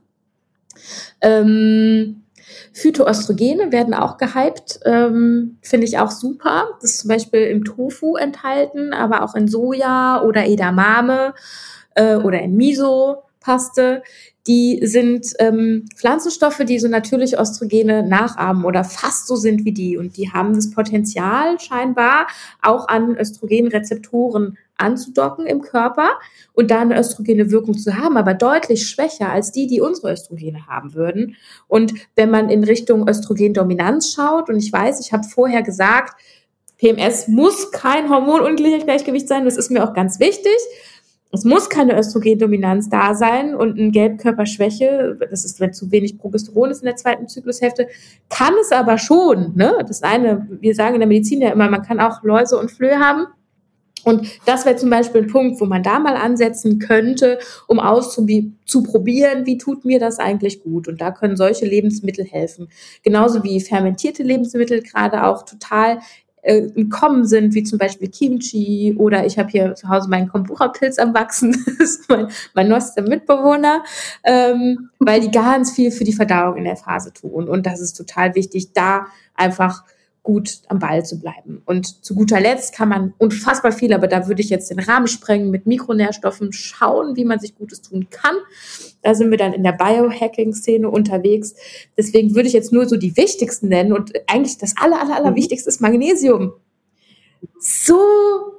Ähm, Phytoöstrogene werden auch gehypt, ähm, finde ich auch super. Das ist zum Beispiel im Tofu enthalten, aber auch in Soja oder Edamame äh, oder in Miso-Paste. Die sind ähm, Pflanzenstoffe, die so natürlich Östrogene nachahmen oder fast so sind wie die. Und die haben das Potenzial scheinbar auch an Östrogenrezeptoren anzudocken im Körper und da eine östrogene Wirkung zu haben, aber deutlich schwächer als die, die unsere Östrogene haben würden. Und wenn man in Richtung Östrogendominanz schaut, und ich weiß, ich habe vorher gesagt, PMS muss kein Hormonungleichgewicht sein, das ist mir auch ganz wichtig. Es muss keine Östrogendominanz da sein und eine Gelbkörperschwäche, das ist, wenn zu wenig Progesteron ist in der zweiten Zyklushälfte, kann es aber schon. Ne? Das eine, wir sagen in der Medizin ja immer, man kann auch Läuse und Flöhe haben. Und das wäre zum Beispiel ein Punkt, wo man da mal ansetzen könnte, um auszuprobieren, wie tut mir das eigentlich gut. Und da können solche Lebensmittel helfen. Genauso wie fermentierte Lebensmittel gerade auch total äh, Kommen sind, wie zum Beispiel Kimchi oder ich habe hier zu Hause meinen Kombucha-Pilz am Wachsen, das ist mein, mein neuester Mitbewohner, ähm, weil die ganz viel für die Verdauung in der Phase tun. Und das ist total wichtig, da einfach gut am Ball zu bleiben. Und zu guter Letzt kann man unfassbar viel, aber da würde ich jetzt den Rahmen sprengen, mit Mikronährstoffen schauen, wie man sich Gutes tun kann. Da sind wir dann in der Biohacking-Szene unterwegs. Deswegen würde ich jetzt nur so die wichtigsten nennen und eigentlich das aller, aller, aller mhm. wichtigste ist Magnesium. So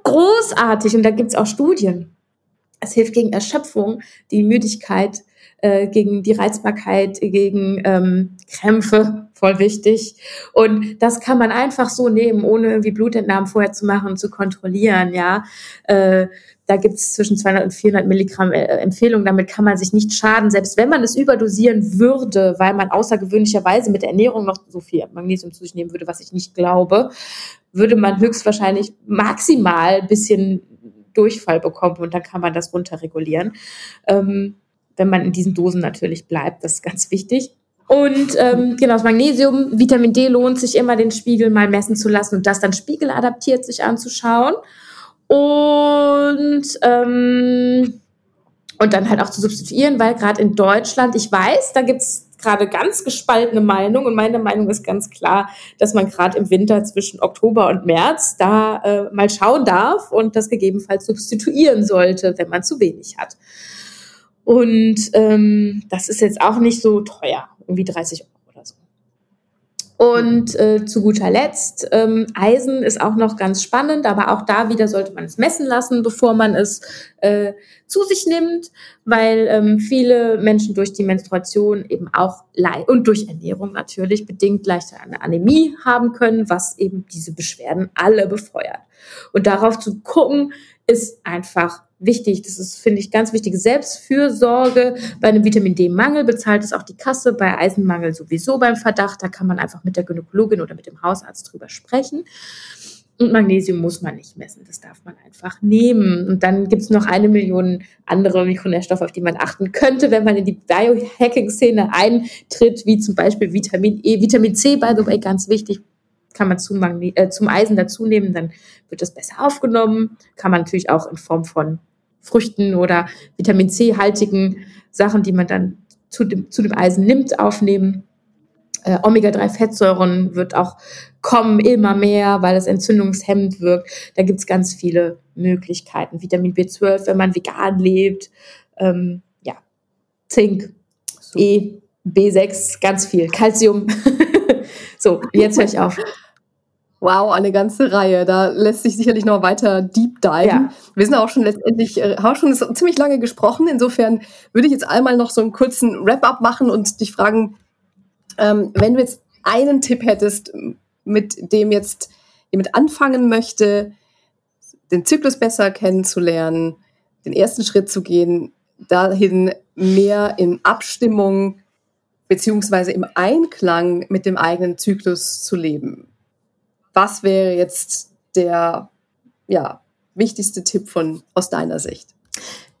großartig und da gibt es auch Studien. Es hilft gegen Erschöpfung, die Müdigkeit, äh, gegen die Reizbarkeit, gegen ähm, Krämpfe, voll wichtig. Und das kann man einfach so nehmen, ohne irgendwie Blutentnahmen vorher zu machen und zu kontrollieren, ja. Äh, da gibt es zwischen 200 und 400 Milligramm äh, Empfehlung. Damit kann man sich nicht schaden, selbst wenn man es überdosieren würde, weil man außergewöhnlicherweise mit der Ernährung noch so viel Magnesium zu sich nehmen würde, was ich nicht glaube, würde man höchstwahrscheinlich maximal ein bisschen Durchfall bekommen und dann kann man das runterregulieren. Ähm, wenn man in diesen Dosen natürlich bleibt. Das ist ganz wichtig. Und ähm, genau, das Magnesium, Vitamin D lohnt sich immer, den Spiegel mal messen zu lassen und das dann spiegeladaptiert sich anzuschauen. Und, ähm, und dann halt auch zu substituieren, weil gerade in Deutschland, ich weiß, da gibt's gerade ganz gespaltene Meinung und meine Meinung ist ganz klar, dass man gerade im Winter zwischen Oktober und März da äh, mal schauen darf und das gegebenenfalls substituieren sollte, wenn man zu wenig hat. Und ähm, das ist jetzt auch nicht so teuer, irgendwie 30 Euro oder so. Und äh, zu guter Letzt, ähm, Eisen ist auch noch ganz spannend, aber auch da wieder sollte man es messen lassen, bevor man es äh, zu sich nimmt, weil ähm, viele Menschen durch die Menstruation eben auch und durch Ernährung natürlich bedingt leichter eine Anämie haben können, was eben diese Beschwerden alle befeuert. Und darauf zu gucken, ist einfach wichtig. Das ist, finde ich, ganz wichtige Selbstfürsorge. Bei einem Vitamin D-Mangel bezahlt es auch die Kasse, bei Eisenmangel sowieso beim Verdacht. Da kann man einfach mit der Gynäkologin oder mit dem Hausarzt drüber sprechen. Und Magnesium muss man nicht messen, das darf man einfach nehmen. Und dann gibt es noch eine Million andere Mikronährstoffe, auf die man achten könnte, wenn man in die Biohacking-Szene eintritt, wie zum Beispiel Vitamin E, Vitamin C, by the way, ganz wichtig, kann man zum, Magne äh, zum Eisen dazu nehmen, dann wird das besser aufgenommen. Kann man natürlich auch in Form von Früchten oder Vitamin C-haltigen Sachen, die man dann zu dem, zu dem Eisen nimmt, aufnehmen. Äh, Omega-3-Fettsäuren wird auch kommen immer mehr, weil es entzündungshemmend wirkt. Da gibt es ganz viele Möglichkeiten. Vitamin B12, wenn man vegan lebt. Ähm, ja, Zink, so. E, B6, ganz viel. Calcium. so, jetzt höre ich auf. Wow, eine ganze Reihe. Da lässt sich sicherlich noch weiter deep diven. Ja. Wir sind auch schon letztendlich, äh, haben schon ziemlich lange gesprochen. Insofern würde ich jetzt einmal noch so einen kurzen Wrap-up machen und dich fragen, ähm, wenn du jetzt einen Tipp hättest, mit dem jetzt jemand anfangen möchte, den Zyklus besser kennenzulernen, den ersten Schritt zu gehen, dahin mehr in Abstimmung beziehungsweise im Einklang mit dem eigenen Zyklus zu leben was wäre jetzt der ja, wichtigste Tipp von, aus deiner Sicht?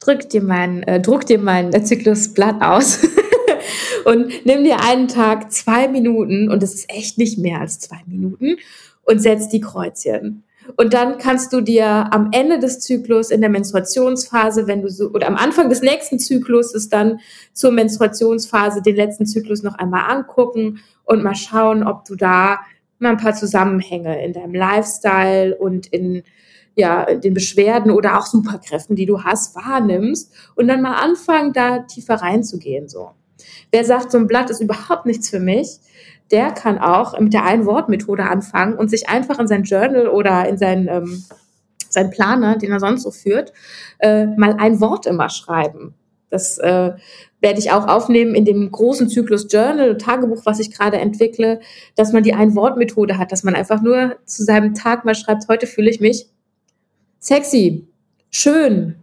Drück dir mein, äh, druck dir mein Zyklusblatt aus und nimm dir einen Tag zwei Minuten, und das ist echt nicht mehr als zwei Minuten, und setz die Kreuzchen. Und dann kannst du dir am Ende des Zyklus in der Menstruationsphase, wenn du so, oder am Anfang des nächsten Zyklus ist dann zur Menstruationsphase den letzten Zyklus noch einmal angucken und mal schauen, ob du da mal ein paar Zusammenhänge in deinem Lifestyle und in ja, den Beschwerden oder auch Superkräften, die du hast, wahrnimmst und dann mal anfangen, da tiefer reinzugehen, so. Wer sagt, so ein Blatt ist überhaupt nichts für mich, der kann auch mit der Ein-Wort-Methode anfangen und sich einfach in sein Journal oder in sein, ähm, sein Planer, den er sonst so führt, äh, mal ein Wort immer schreiben. Das äh, werde ich auch aufnehmen in dem großen Zyklus Journal, Tagebuch, was ich gerade entwickle, dass man die Ein-Wort-Methode hat, dass man einfach nur zu seinem Tag mal schreibt, heute fühle ich mich sexy, schön,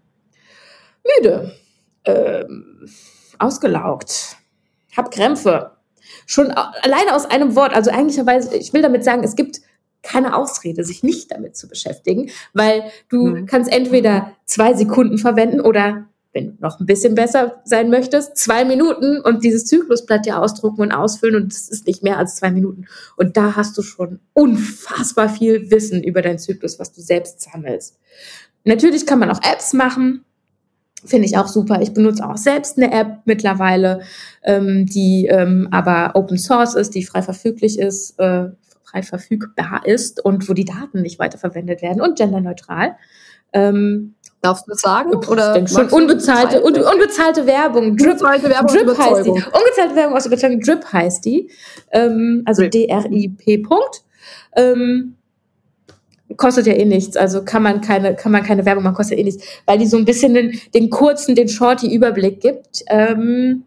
müde, ähm, ausgelaugt, hab Krämpfe. Schon alleine aus einem Wort, also eigentlicherweise, ich will damit sagen, es gibt keine Ausrede, sich nicht damit zu beschäftigen, weil du mhm. kannst entweder zwei Sekunden verwenden oder wenn du noch ein bisschen besser sein möchtest, zwei Minuten und dieses Zyklusblatt dir ausdrucken und ausfüllen und es ist nicht mehr als zwei Minuten. Und da hast du schon unfassbar viel Wissen über deinen Zyklus, was du selbst sammelst. Natürlich kann man auch Apps machen. Finde ich auch super. Ich benutze auch selbst eine App mittlerweile, ähm, die ähm, aber Open Source ist, die frei verfüglich ist, äh, frei verfügbar ist und wo die Daten nicht weiterverwendet werden und genderneutral. Ähm, Darfst du das sagen? Oder ich schon unbezahlte, un, unbezahlte Werbung. Drip, unbezahlte Werbung Drip heißt die. Unbezahlte Werbung aus Überzeugung. Drip heißt die. Ähm, also D-R-I-P. Punkt. Ähm, kostet ja eh nichts, also kann man keine, kann man keine Werbung machen, kostet eh nichts, weil die so ein bisschen den, den kurzen, den shorty Überblick gibt. Ähm,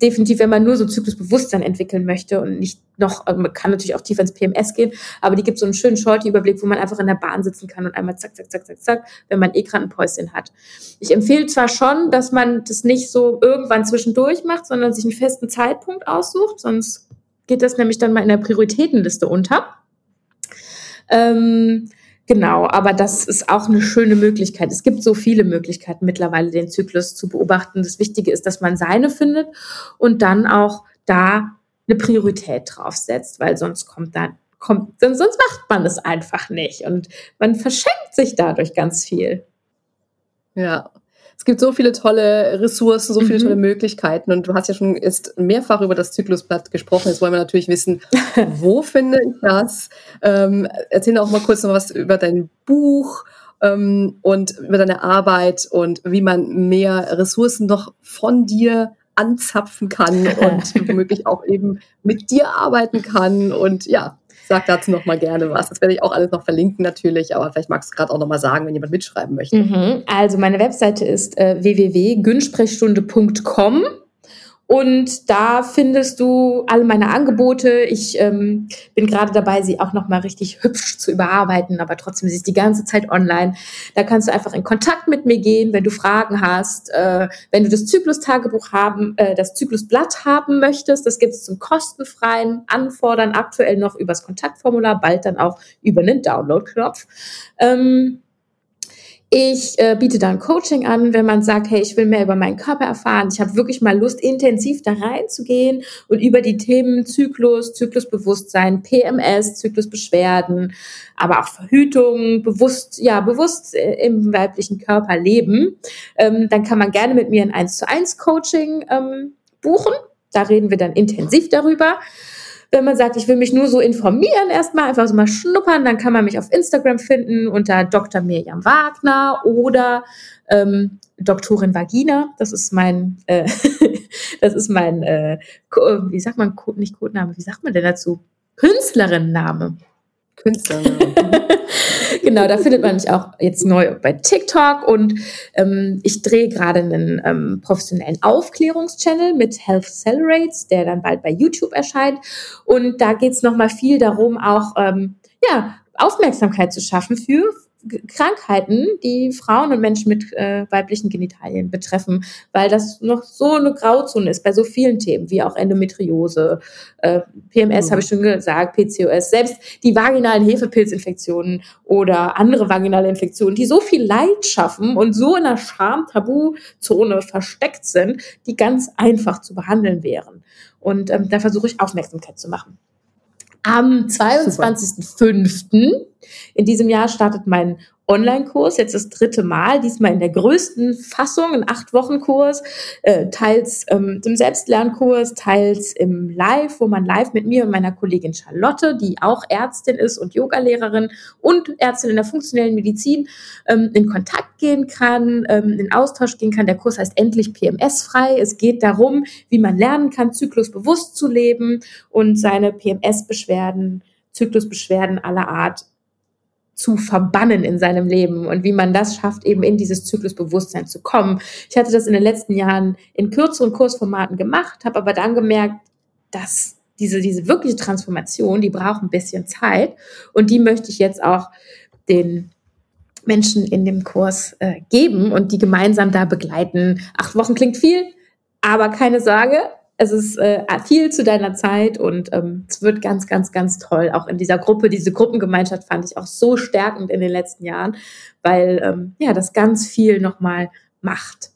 definitiv, wenn man nur so Zyklusbewusstsein entwickeln möchte und nicht noch, also man kann natürlich auch tiefer ins PMS gehen, aber die gibt so einen schönen Shorty-Überblick, wo man einfach in der Bahn sitzen kann und einmal zack, zack, zack, zack, zack, wenn man eh gerade ein Päuschen hat. Ich empfehle zwar schon, dass man das nicht so irgendwann zwischendurch macht, sondern sich einen festen Zeitpunkt aussucht, sonst geht das nämlich dann mal in der Prioritätenliste unter. Ähm, Genau, aber das ist auch eine schöne Möglichkeit. Es gibt so viele Möglichkeiten mittlerweile, den Zyklus zu beobachten. Das Wichtige ist, dass man seine findet und dann auch da eine Priorität draufsetzt, weil sonst kommt dann kommt, sonst macht man es einfach nicht und man verschenkt sich dadurch ganz viel. Ja, es gibt so viele tolle Ressourcen, so viele mhm. tolle Möglichkeiten. Und du hast ja schon jetzt mehrfach über das Zyklusblatt gesprochen. Jetzt wollen wir natürlich wissen, wo finde ich das? Ähm, erzähl auch mal kurz noch was über dein Buch ähm, und über deine Arbeit und wie man mehr Ressourcen noch von dir anzapfen kann und womöglich auch eben mit dir arbeiten kann. Und ja, Sag dazu noch mal gerne was. Das werde ich auch alles noch verlinken natürlich, aber vielleicht magst du gerade auch noch mal sagen, wenn jemand mitschreiben möchte. Mhm. Also meine Webseite ist äh, www.günsprechstunde.com. Und da findest du alle meine Angebote. Ich ähm, bin gerade dabei, sie auch noch mal richtig hübsch zu überarbeiten, aber trotzdem sie ist die ganze Zeit online. Da kannst du einfach in Kontakt mit mir gehen, wenn du Fragen hast, äh, wenn du das Zyklus-Tagebuch haben, äh, das Zyklusblatt haben möchtest. Das gibt es zum kostenfreien Anfordern aktuell noch übers Kontaktformular, bald dann auch über einen Download-Knopf. Ähm, ich äh, biete dann Coaching an, wenn man sagt, hey, ich will mehr über meinen Körper erfahren. Ich habe wirklich mal Lust, intensiv da reinzugehen und über die Themen Zyklus, Zyklusbewusstsein, PMS, Zyklusbeschwerden, aber auch Verhütung, bewusst, ja, bewusst äh, im weiblichen Körper leben. Ähm, dann kann man gerne mit mir ein 1 zu 1 Coaching ähm, buchen. Da reden wir dann intensiv darüber. Wenn man sagt, ich will mich nur so informieren, erstmal einfach so mal schnuppern, dann kann man mich auf Instagram finden unter Dr. Mirjam Wagner oder ähm, Doktorin Vagina. Das ist mein, äh, das ist mein, äh, wie sagt man, nicht Codename, wie sagt man denn dazu? Künstlerinnenname. Künstlername. genau, da findet man mich auch jetzt neu bei TikTok und ähm, ich drehe gerade einen ähm, professionellen Aufklärungschannel mit Health Accelerates, der dann bald bei YouTube erscheint. Und da geht es nochmal viel darum, auch ähm, ja, Aufmerksamkeit zu schaffen für Krankheiten, die Frauen und Menschen mit äh, weiblichen Genitalien betreffen, weil das noch so eine Grauzone ist bei so vielen Themen, wie auch Endometriose, äh, PMS mhm. habe ich schon gesagt, PCOS, selbst die vaginalen Hefepilzinfektionen oder andere vaginale Infektionen, die so viel Leid schaffen und so in einer Scham-Tabu-Zone versteckt sind, die ganz einfach zu behandeln wären. Und ähm, da versuche ich Aufmerksamkeit zu machen. Am 22.05. in diesem Jahr startet mein Online-Kurs, jetzt das dritte Mal, diesmal in der größten Fassung, ein Acht-Wochen-Kurs, äh, teils ähm, im Selbstlernkurs, teils im Live, wo man live mit mir und meiner Kollegin Charlotte, die auch Ärztin ist und Yogalehrerin und Ärztin in der funktionellen Medizin, ähm, in Kontakt gehen kann, ähm, in Austausch gehen kann. Der Kurs heißt endlich PMS-frei. Es geht darum, wie man lernen kann, zyklusbewusst zu leben und seine PMS-Beschwerden, Zyklusbeschwerden aller Art zu verbannen in seinem Leben und wie man das schafft, eben in dieses Zyklusbewusstsein zu kommen. Ich hatte das in den letzten Jahren in kürzeren Kursformaten gemacht, habe aber dann gemerkt, dass diese, diese wirkliche Transformation, die braucht ein bisschen Zeit und die möchte ich jetzt auch den Menschen in dem Kurs äh, geben und die gemeinsam da begleiten. Acht Wochen klingt viel, aber keine Sorge, es ist äh, viel zu deiner Zeit und ähm, es wird ganz, ganz, ganz toll. Auch in dieser Gruppe, diese Gruppengemeinschaft fand ich auch so stärkend in den letzten Jahren, weil ähm, ja das ganz viel nochmal macht.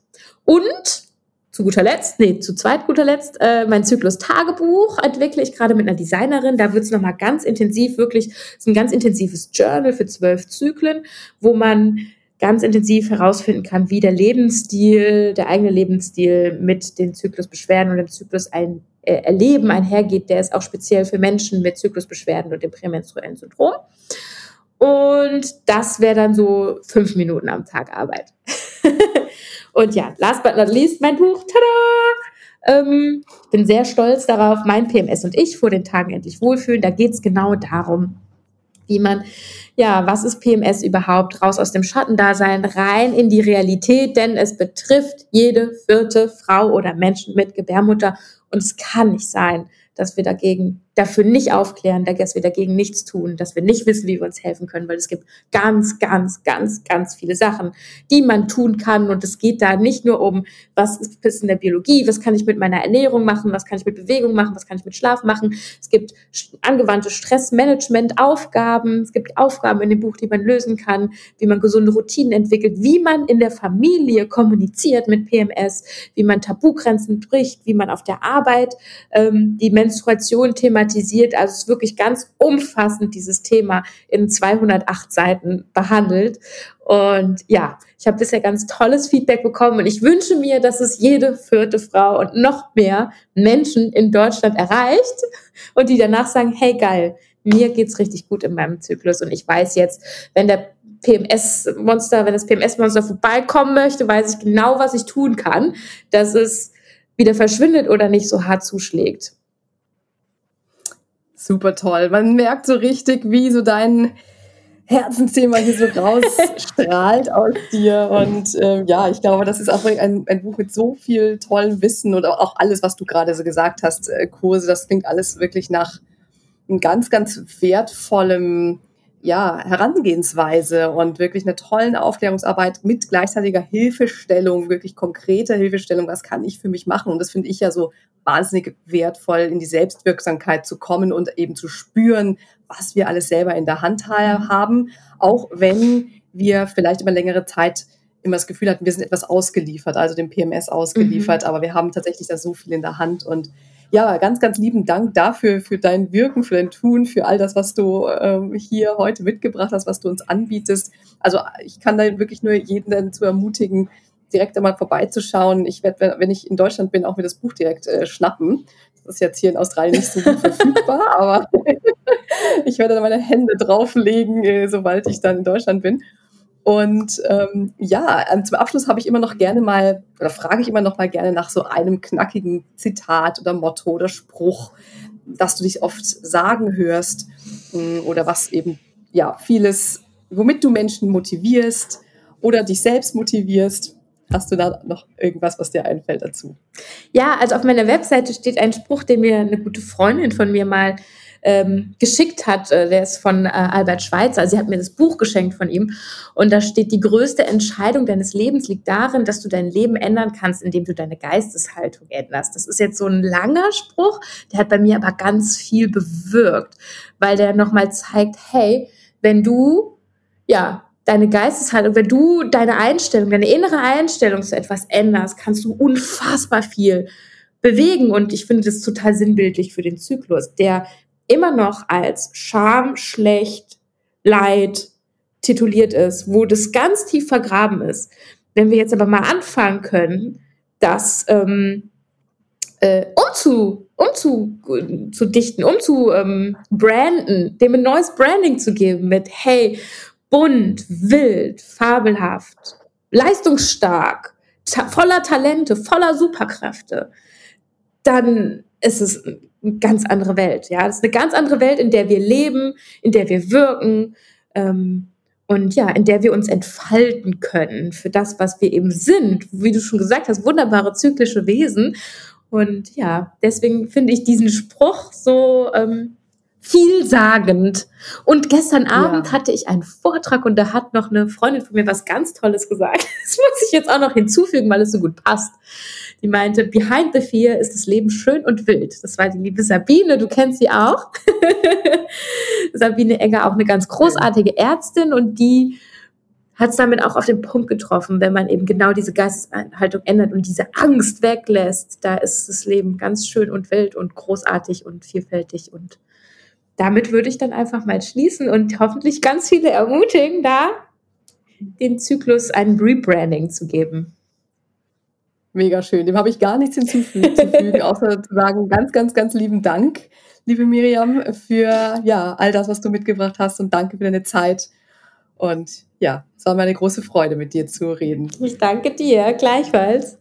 Und zu guter Letzt, nee, zu zweit guter Letzt, äh, mein Zyklus-Tagebuch entwickle ich gerade mit einer Designerin. Da wird es nochmal ganz intensiv, wirklich, ist ein ganz intensives Journal für zwölf Zyklen, wo man ganz intensiv herausfinden kann, wie der Lebensstil, der eigene Lebensstil mit den Zyklusbeschwerden und dem Zyklus ein äh, Erleben einhergeht. Der ist auch speziell für Menschen mit Zyklusbeschwerden und dem prämenstruellen Syndrom. Und das wäre dann so fünf Minuten am Tag Arbeit. und ja, last but not least mein Buch. Tada! Ähm, bin sehr stolz darauf, mein PMS und ich vor den Tagen endlich wohlfühlen. Da geht es genau darum, wie man, ja, was ist PMS überhaupt, raus aus dem Schattendasein, rein in die Realität, denn es betrifft jede vierte Frau oder Menschen mit Gebärmutter. Und es kann nicht sein, dass wir dagegen dafür nicht aufklären, dass wir dagegen nichts tun, dass wir nicht wissen, wie wir uns helfen können, weil es gibt ganz, ganz, ganz, ganz viele Sachen, die man tun kann. Und es geht da nicht nur um, was ist in der Biologie, was kann ich mit meiner Ernährung machen, was kann ich mit Bewegung machen, was kann ich mit Schlaf machen. Es gibt angewandte Stressmanagement-Aufgaben, es gibt Aufgaben in dem Buch, die man lösen kann, wie man gesunde Routinen entwickelt, wie man in der Familie kommuniziert mit PMS, wie man Tabugrenzen bricht, wie man auf der Arbeit ähm, die Menstruation thematisiert, thematisiert. Also es ist wirklich ganz umfassend dieses Thema in 208 Seiten behandelt. Und ja, ich habe bisher ganz tolles Feedback bekommen und ich wünsche mir, dass es jede vierte Frau und noch mehr Menschen in Deutschland erreicht und die danach sagen, hey geil, mir geht's richtig gut in meinem Zyklus und ich weiß jetzt, wenn der PMS-Monster, wenn das PMS-Monster vorbeikommen möchte, weiß ich genau, was ich tun kann, dass es wieder verschwindet oder nicht so hart zuschlägt. Super toll. Man merkt so richtig, wie so dein Herzensthema hier so rausstrahlt aus dir. Und ähm, ja, ich glaube, das ist auch ein, ein, Buch mit so viel tollem Wissen und auch alles, was du gerade so gesagt hast, äh, Kurse, das klingt alles wirklich nach einem ganz, ganz wertvollem ja, Herangehensweise und wirklich einer tollen Aufklärungsarbeit mit gleichzeitiger Hilfestellung, wirklich konkreter Hilfestellung, was kann ich für mich machen? Und das finde ich ja so wahnsinnig wertvoll, in die Selbstwirksamkeit zu kommen und eben zu spüren, was wir alles selber in der Hand haben, auch wenn wir vielleicht über längere Zeit immer das Gefühl hatten, wir sind etwas ausgeliefert, also dem PMS ausgeliefert, mhm. aber wir haben tatsächlich da so viel in der Hand und ja, ganz, ganz lieben Dank dafür, für dein Wirken, für dein Tun, für all das, was du ähm, hier heute mitgebracht hast, was du uns anbietest. Also ich kann da wirklich nur jeden dazu ermutigen, direkt einmal vorbeizuschauen. Ich werde, wenn ich in Deutschland bin, auch mir das Buch direkt äh, schnappen. Das ist jetzt hier in Australien nicht so gut verfügbar, aber ich werde da meine Hände drauflegen, äh, sobald ich dann in Deutschland bin. Und ähm, ja, ähm, zum Abschluss habe ich immer noch gerne mal, oder frage ich immer noch mal gerne nach so einem knackigen Zitat oder Motto oder Spruch, das du dich oft sagen hörst hm, oder was eben, ja, vieles, womit du Menschen motivierst oder dich selbst motivierst. Hast du da noch irgendwas, was dir einfällt dazu? Ja, also auf meiner Webseite steht ein Spruch, den mir eine gute Freundin von mir mal ähm, geschickt hat. Äh, der ist von äh, Albert Schweitzer. Sie hat mir das Buch geschenkt von ihm. Und da steht, die größte Entscheidung deines Lebens liegt darin, dass du dein Leben ändern kannst, indem du deine Geisteshaltung änderst. Das ist jetzt so ein langer Spruch, der hat bei mir aber ganz viel bewirkt, weil der nochmal zeigt, hey, wenn du, ja, deine Geisteshaltung, wenn du deine Einstellung, deine innere Einstellung zu etwas änderst, kannst du unfassbar viel bewegen. Und ich finde das total sinnbildlich für den Zyklus. Der immer noch als Scham, schlecht, Leid tituliert ist, wo das ganz tief vergraben ist. Wenn wir jetzt aber mal anfangen können, das ähm, äh, umzu, umzu, zu dichten, umzu ähm, branden, dem ein neues Branding zu geben mit, hey, bunt, wild, fabelhaft, leistungsstark, ta voller Talente, voller Superkräfte, dann ist es eine ganz andere Welt. Ja, das ist eine ganz andere Welt, in der wir leben, in der wir wirken. Ähm, und ja, in der wir uns entfalten können für das, was wir eben sind. Wie du schon gesagt hast, wunderbare zyklische Wesen. Und ja, deswegen finde ich diesen Spruch so ähm, vielsagend. Und gestern Abend ja. hatte ich einen Vortrag und da hat noch eine Freundin von mir was ganz Tolles gesagt. Das muss ich jetzt auch noch hinzufügen, weil es so gut passt. Die meinte, behind the fear ist das Leben schön und wild. Das war die liebe Sabine, du kennst sie auch. Sabine Egger, auch eine ganz großartige Ärztin und die hat es damit auch auf den Punkt getroffen, wenn man eben genau diese Geisteshaltung ändert und diese Angst weglässt, da ist das Leben ganz schön und wild und großartig und vielfältig und damit würde ich dann einfach mal schließen und hoffentlich ganz viele ermutigen, da den Zyklus ein Rebranding zu geben. Mega schön. Dem habe ich gar nichts hinzuzufügen, außer zu sagen, ganz, ganz, ganz lieben Dank, liebe Miriam, für ja, all das, was du mitgebracht hast und danke für deine Zeit. Und ja, es war mir eine große Freude, mit dir zu reden. Ich danke dir, gleichfalls.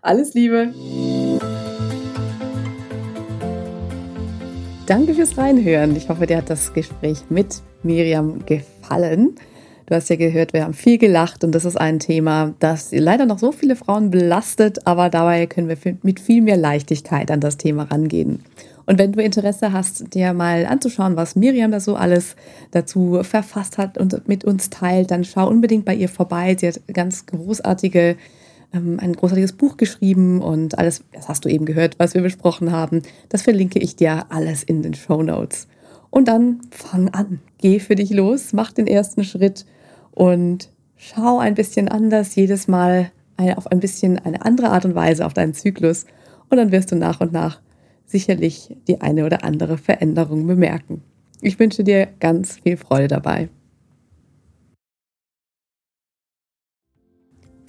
Alles Liebe. Danke fürs Reinhören. Ich hoffe, dir hat das Gespräch mit Miriam gefallen. Du hast ja gehört, wir haben viel gelacht und das ist ein Thema, das leider noch so viele Frauen belastet, aber dabei können wir mit viel mehr Leichtigkeit an das Thema rangehen. Und wenn du Interesse hast, dir mal anzuschauen, was Miriam da so alles dazu verfasst hat und mit uns teilt, dann schau unbedingt bei ihr vorbei. Sie hat ganz großartige, ähm, ein großartiges Buch geschrieben und alles, das hast du eben gehört, was wir besprochen haben. Das verlinke ich dir alles in den Show Notes. Und dann fang an, geh für dich los, mach den ersten Schritt und schau ein bisschen anders jedes Mal auf ein bisschen eine andere Art und Weise auf deinen Zyklus und dann wirst du nach und nach sicherlich die eine oder andere Veränderung bemerken. Ich wünsche dir ganz viel Freude dabei.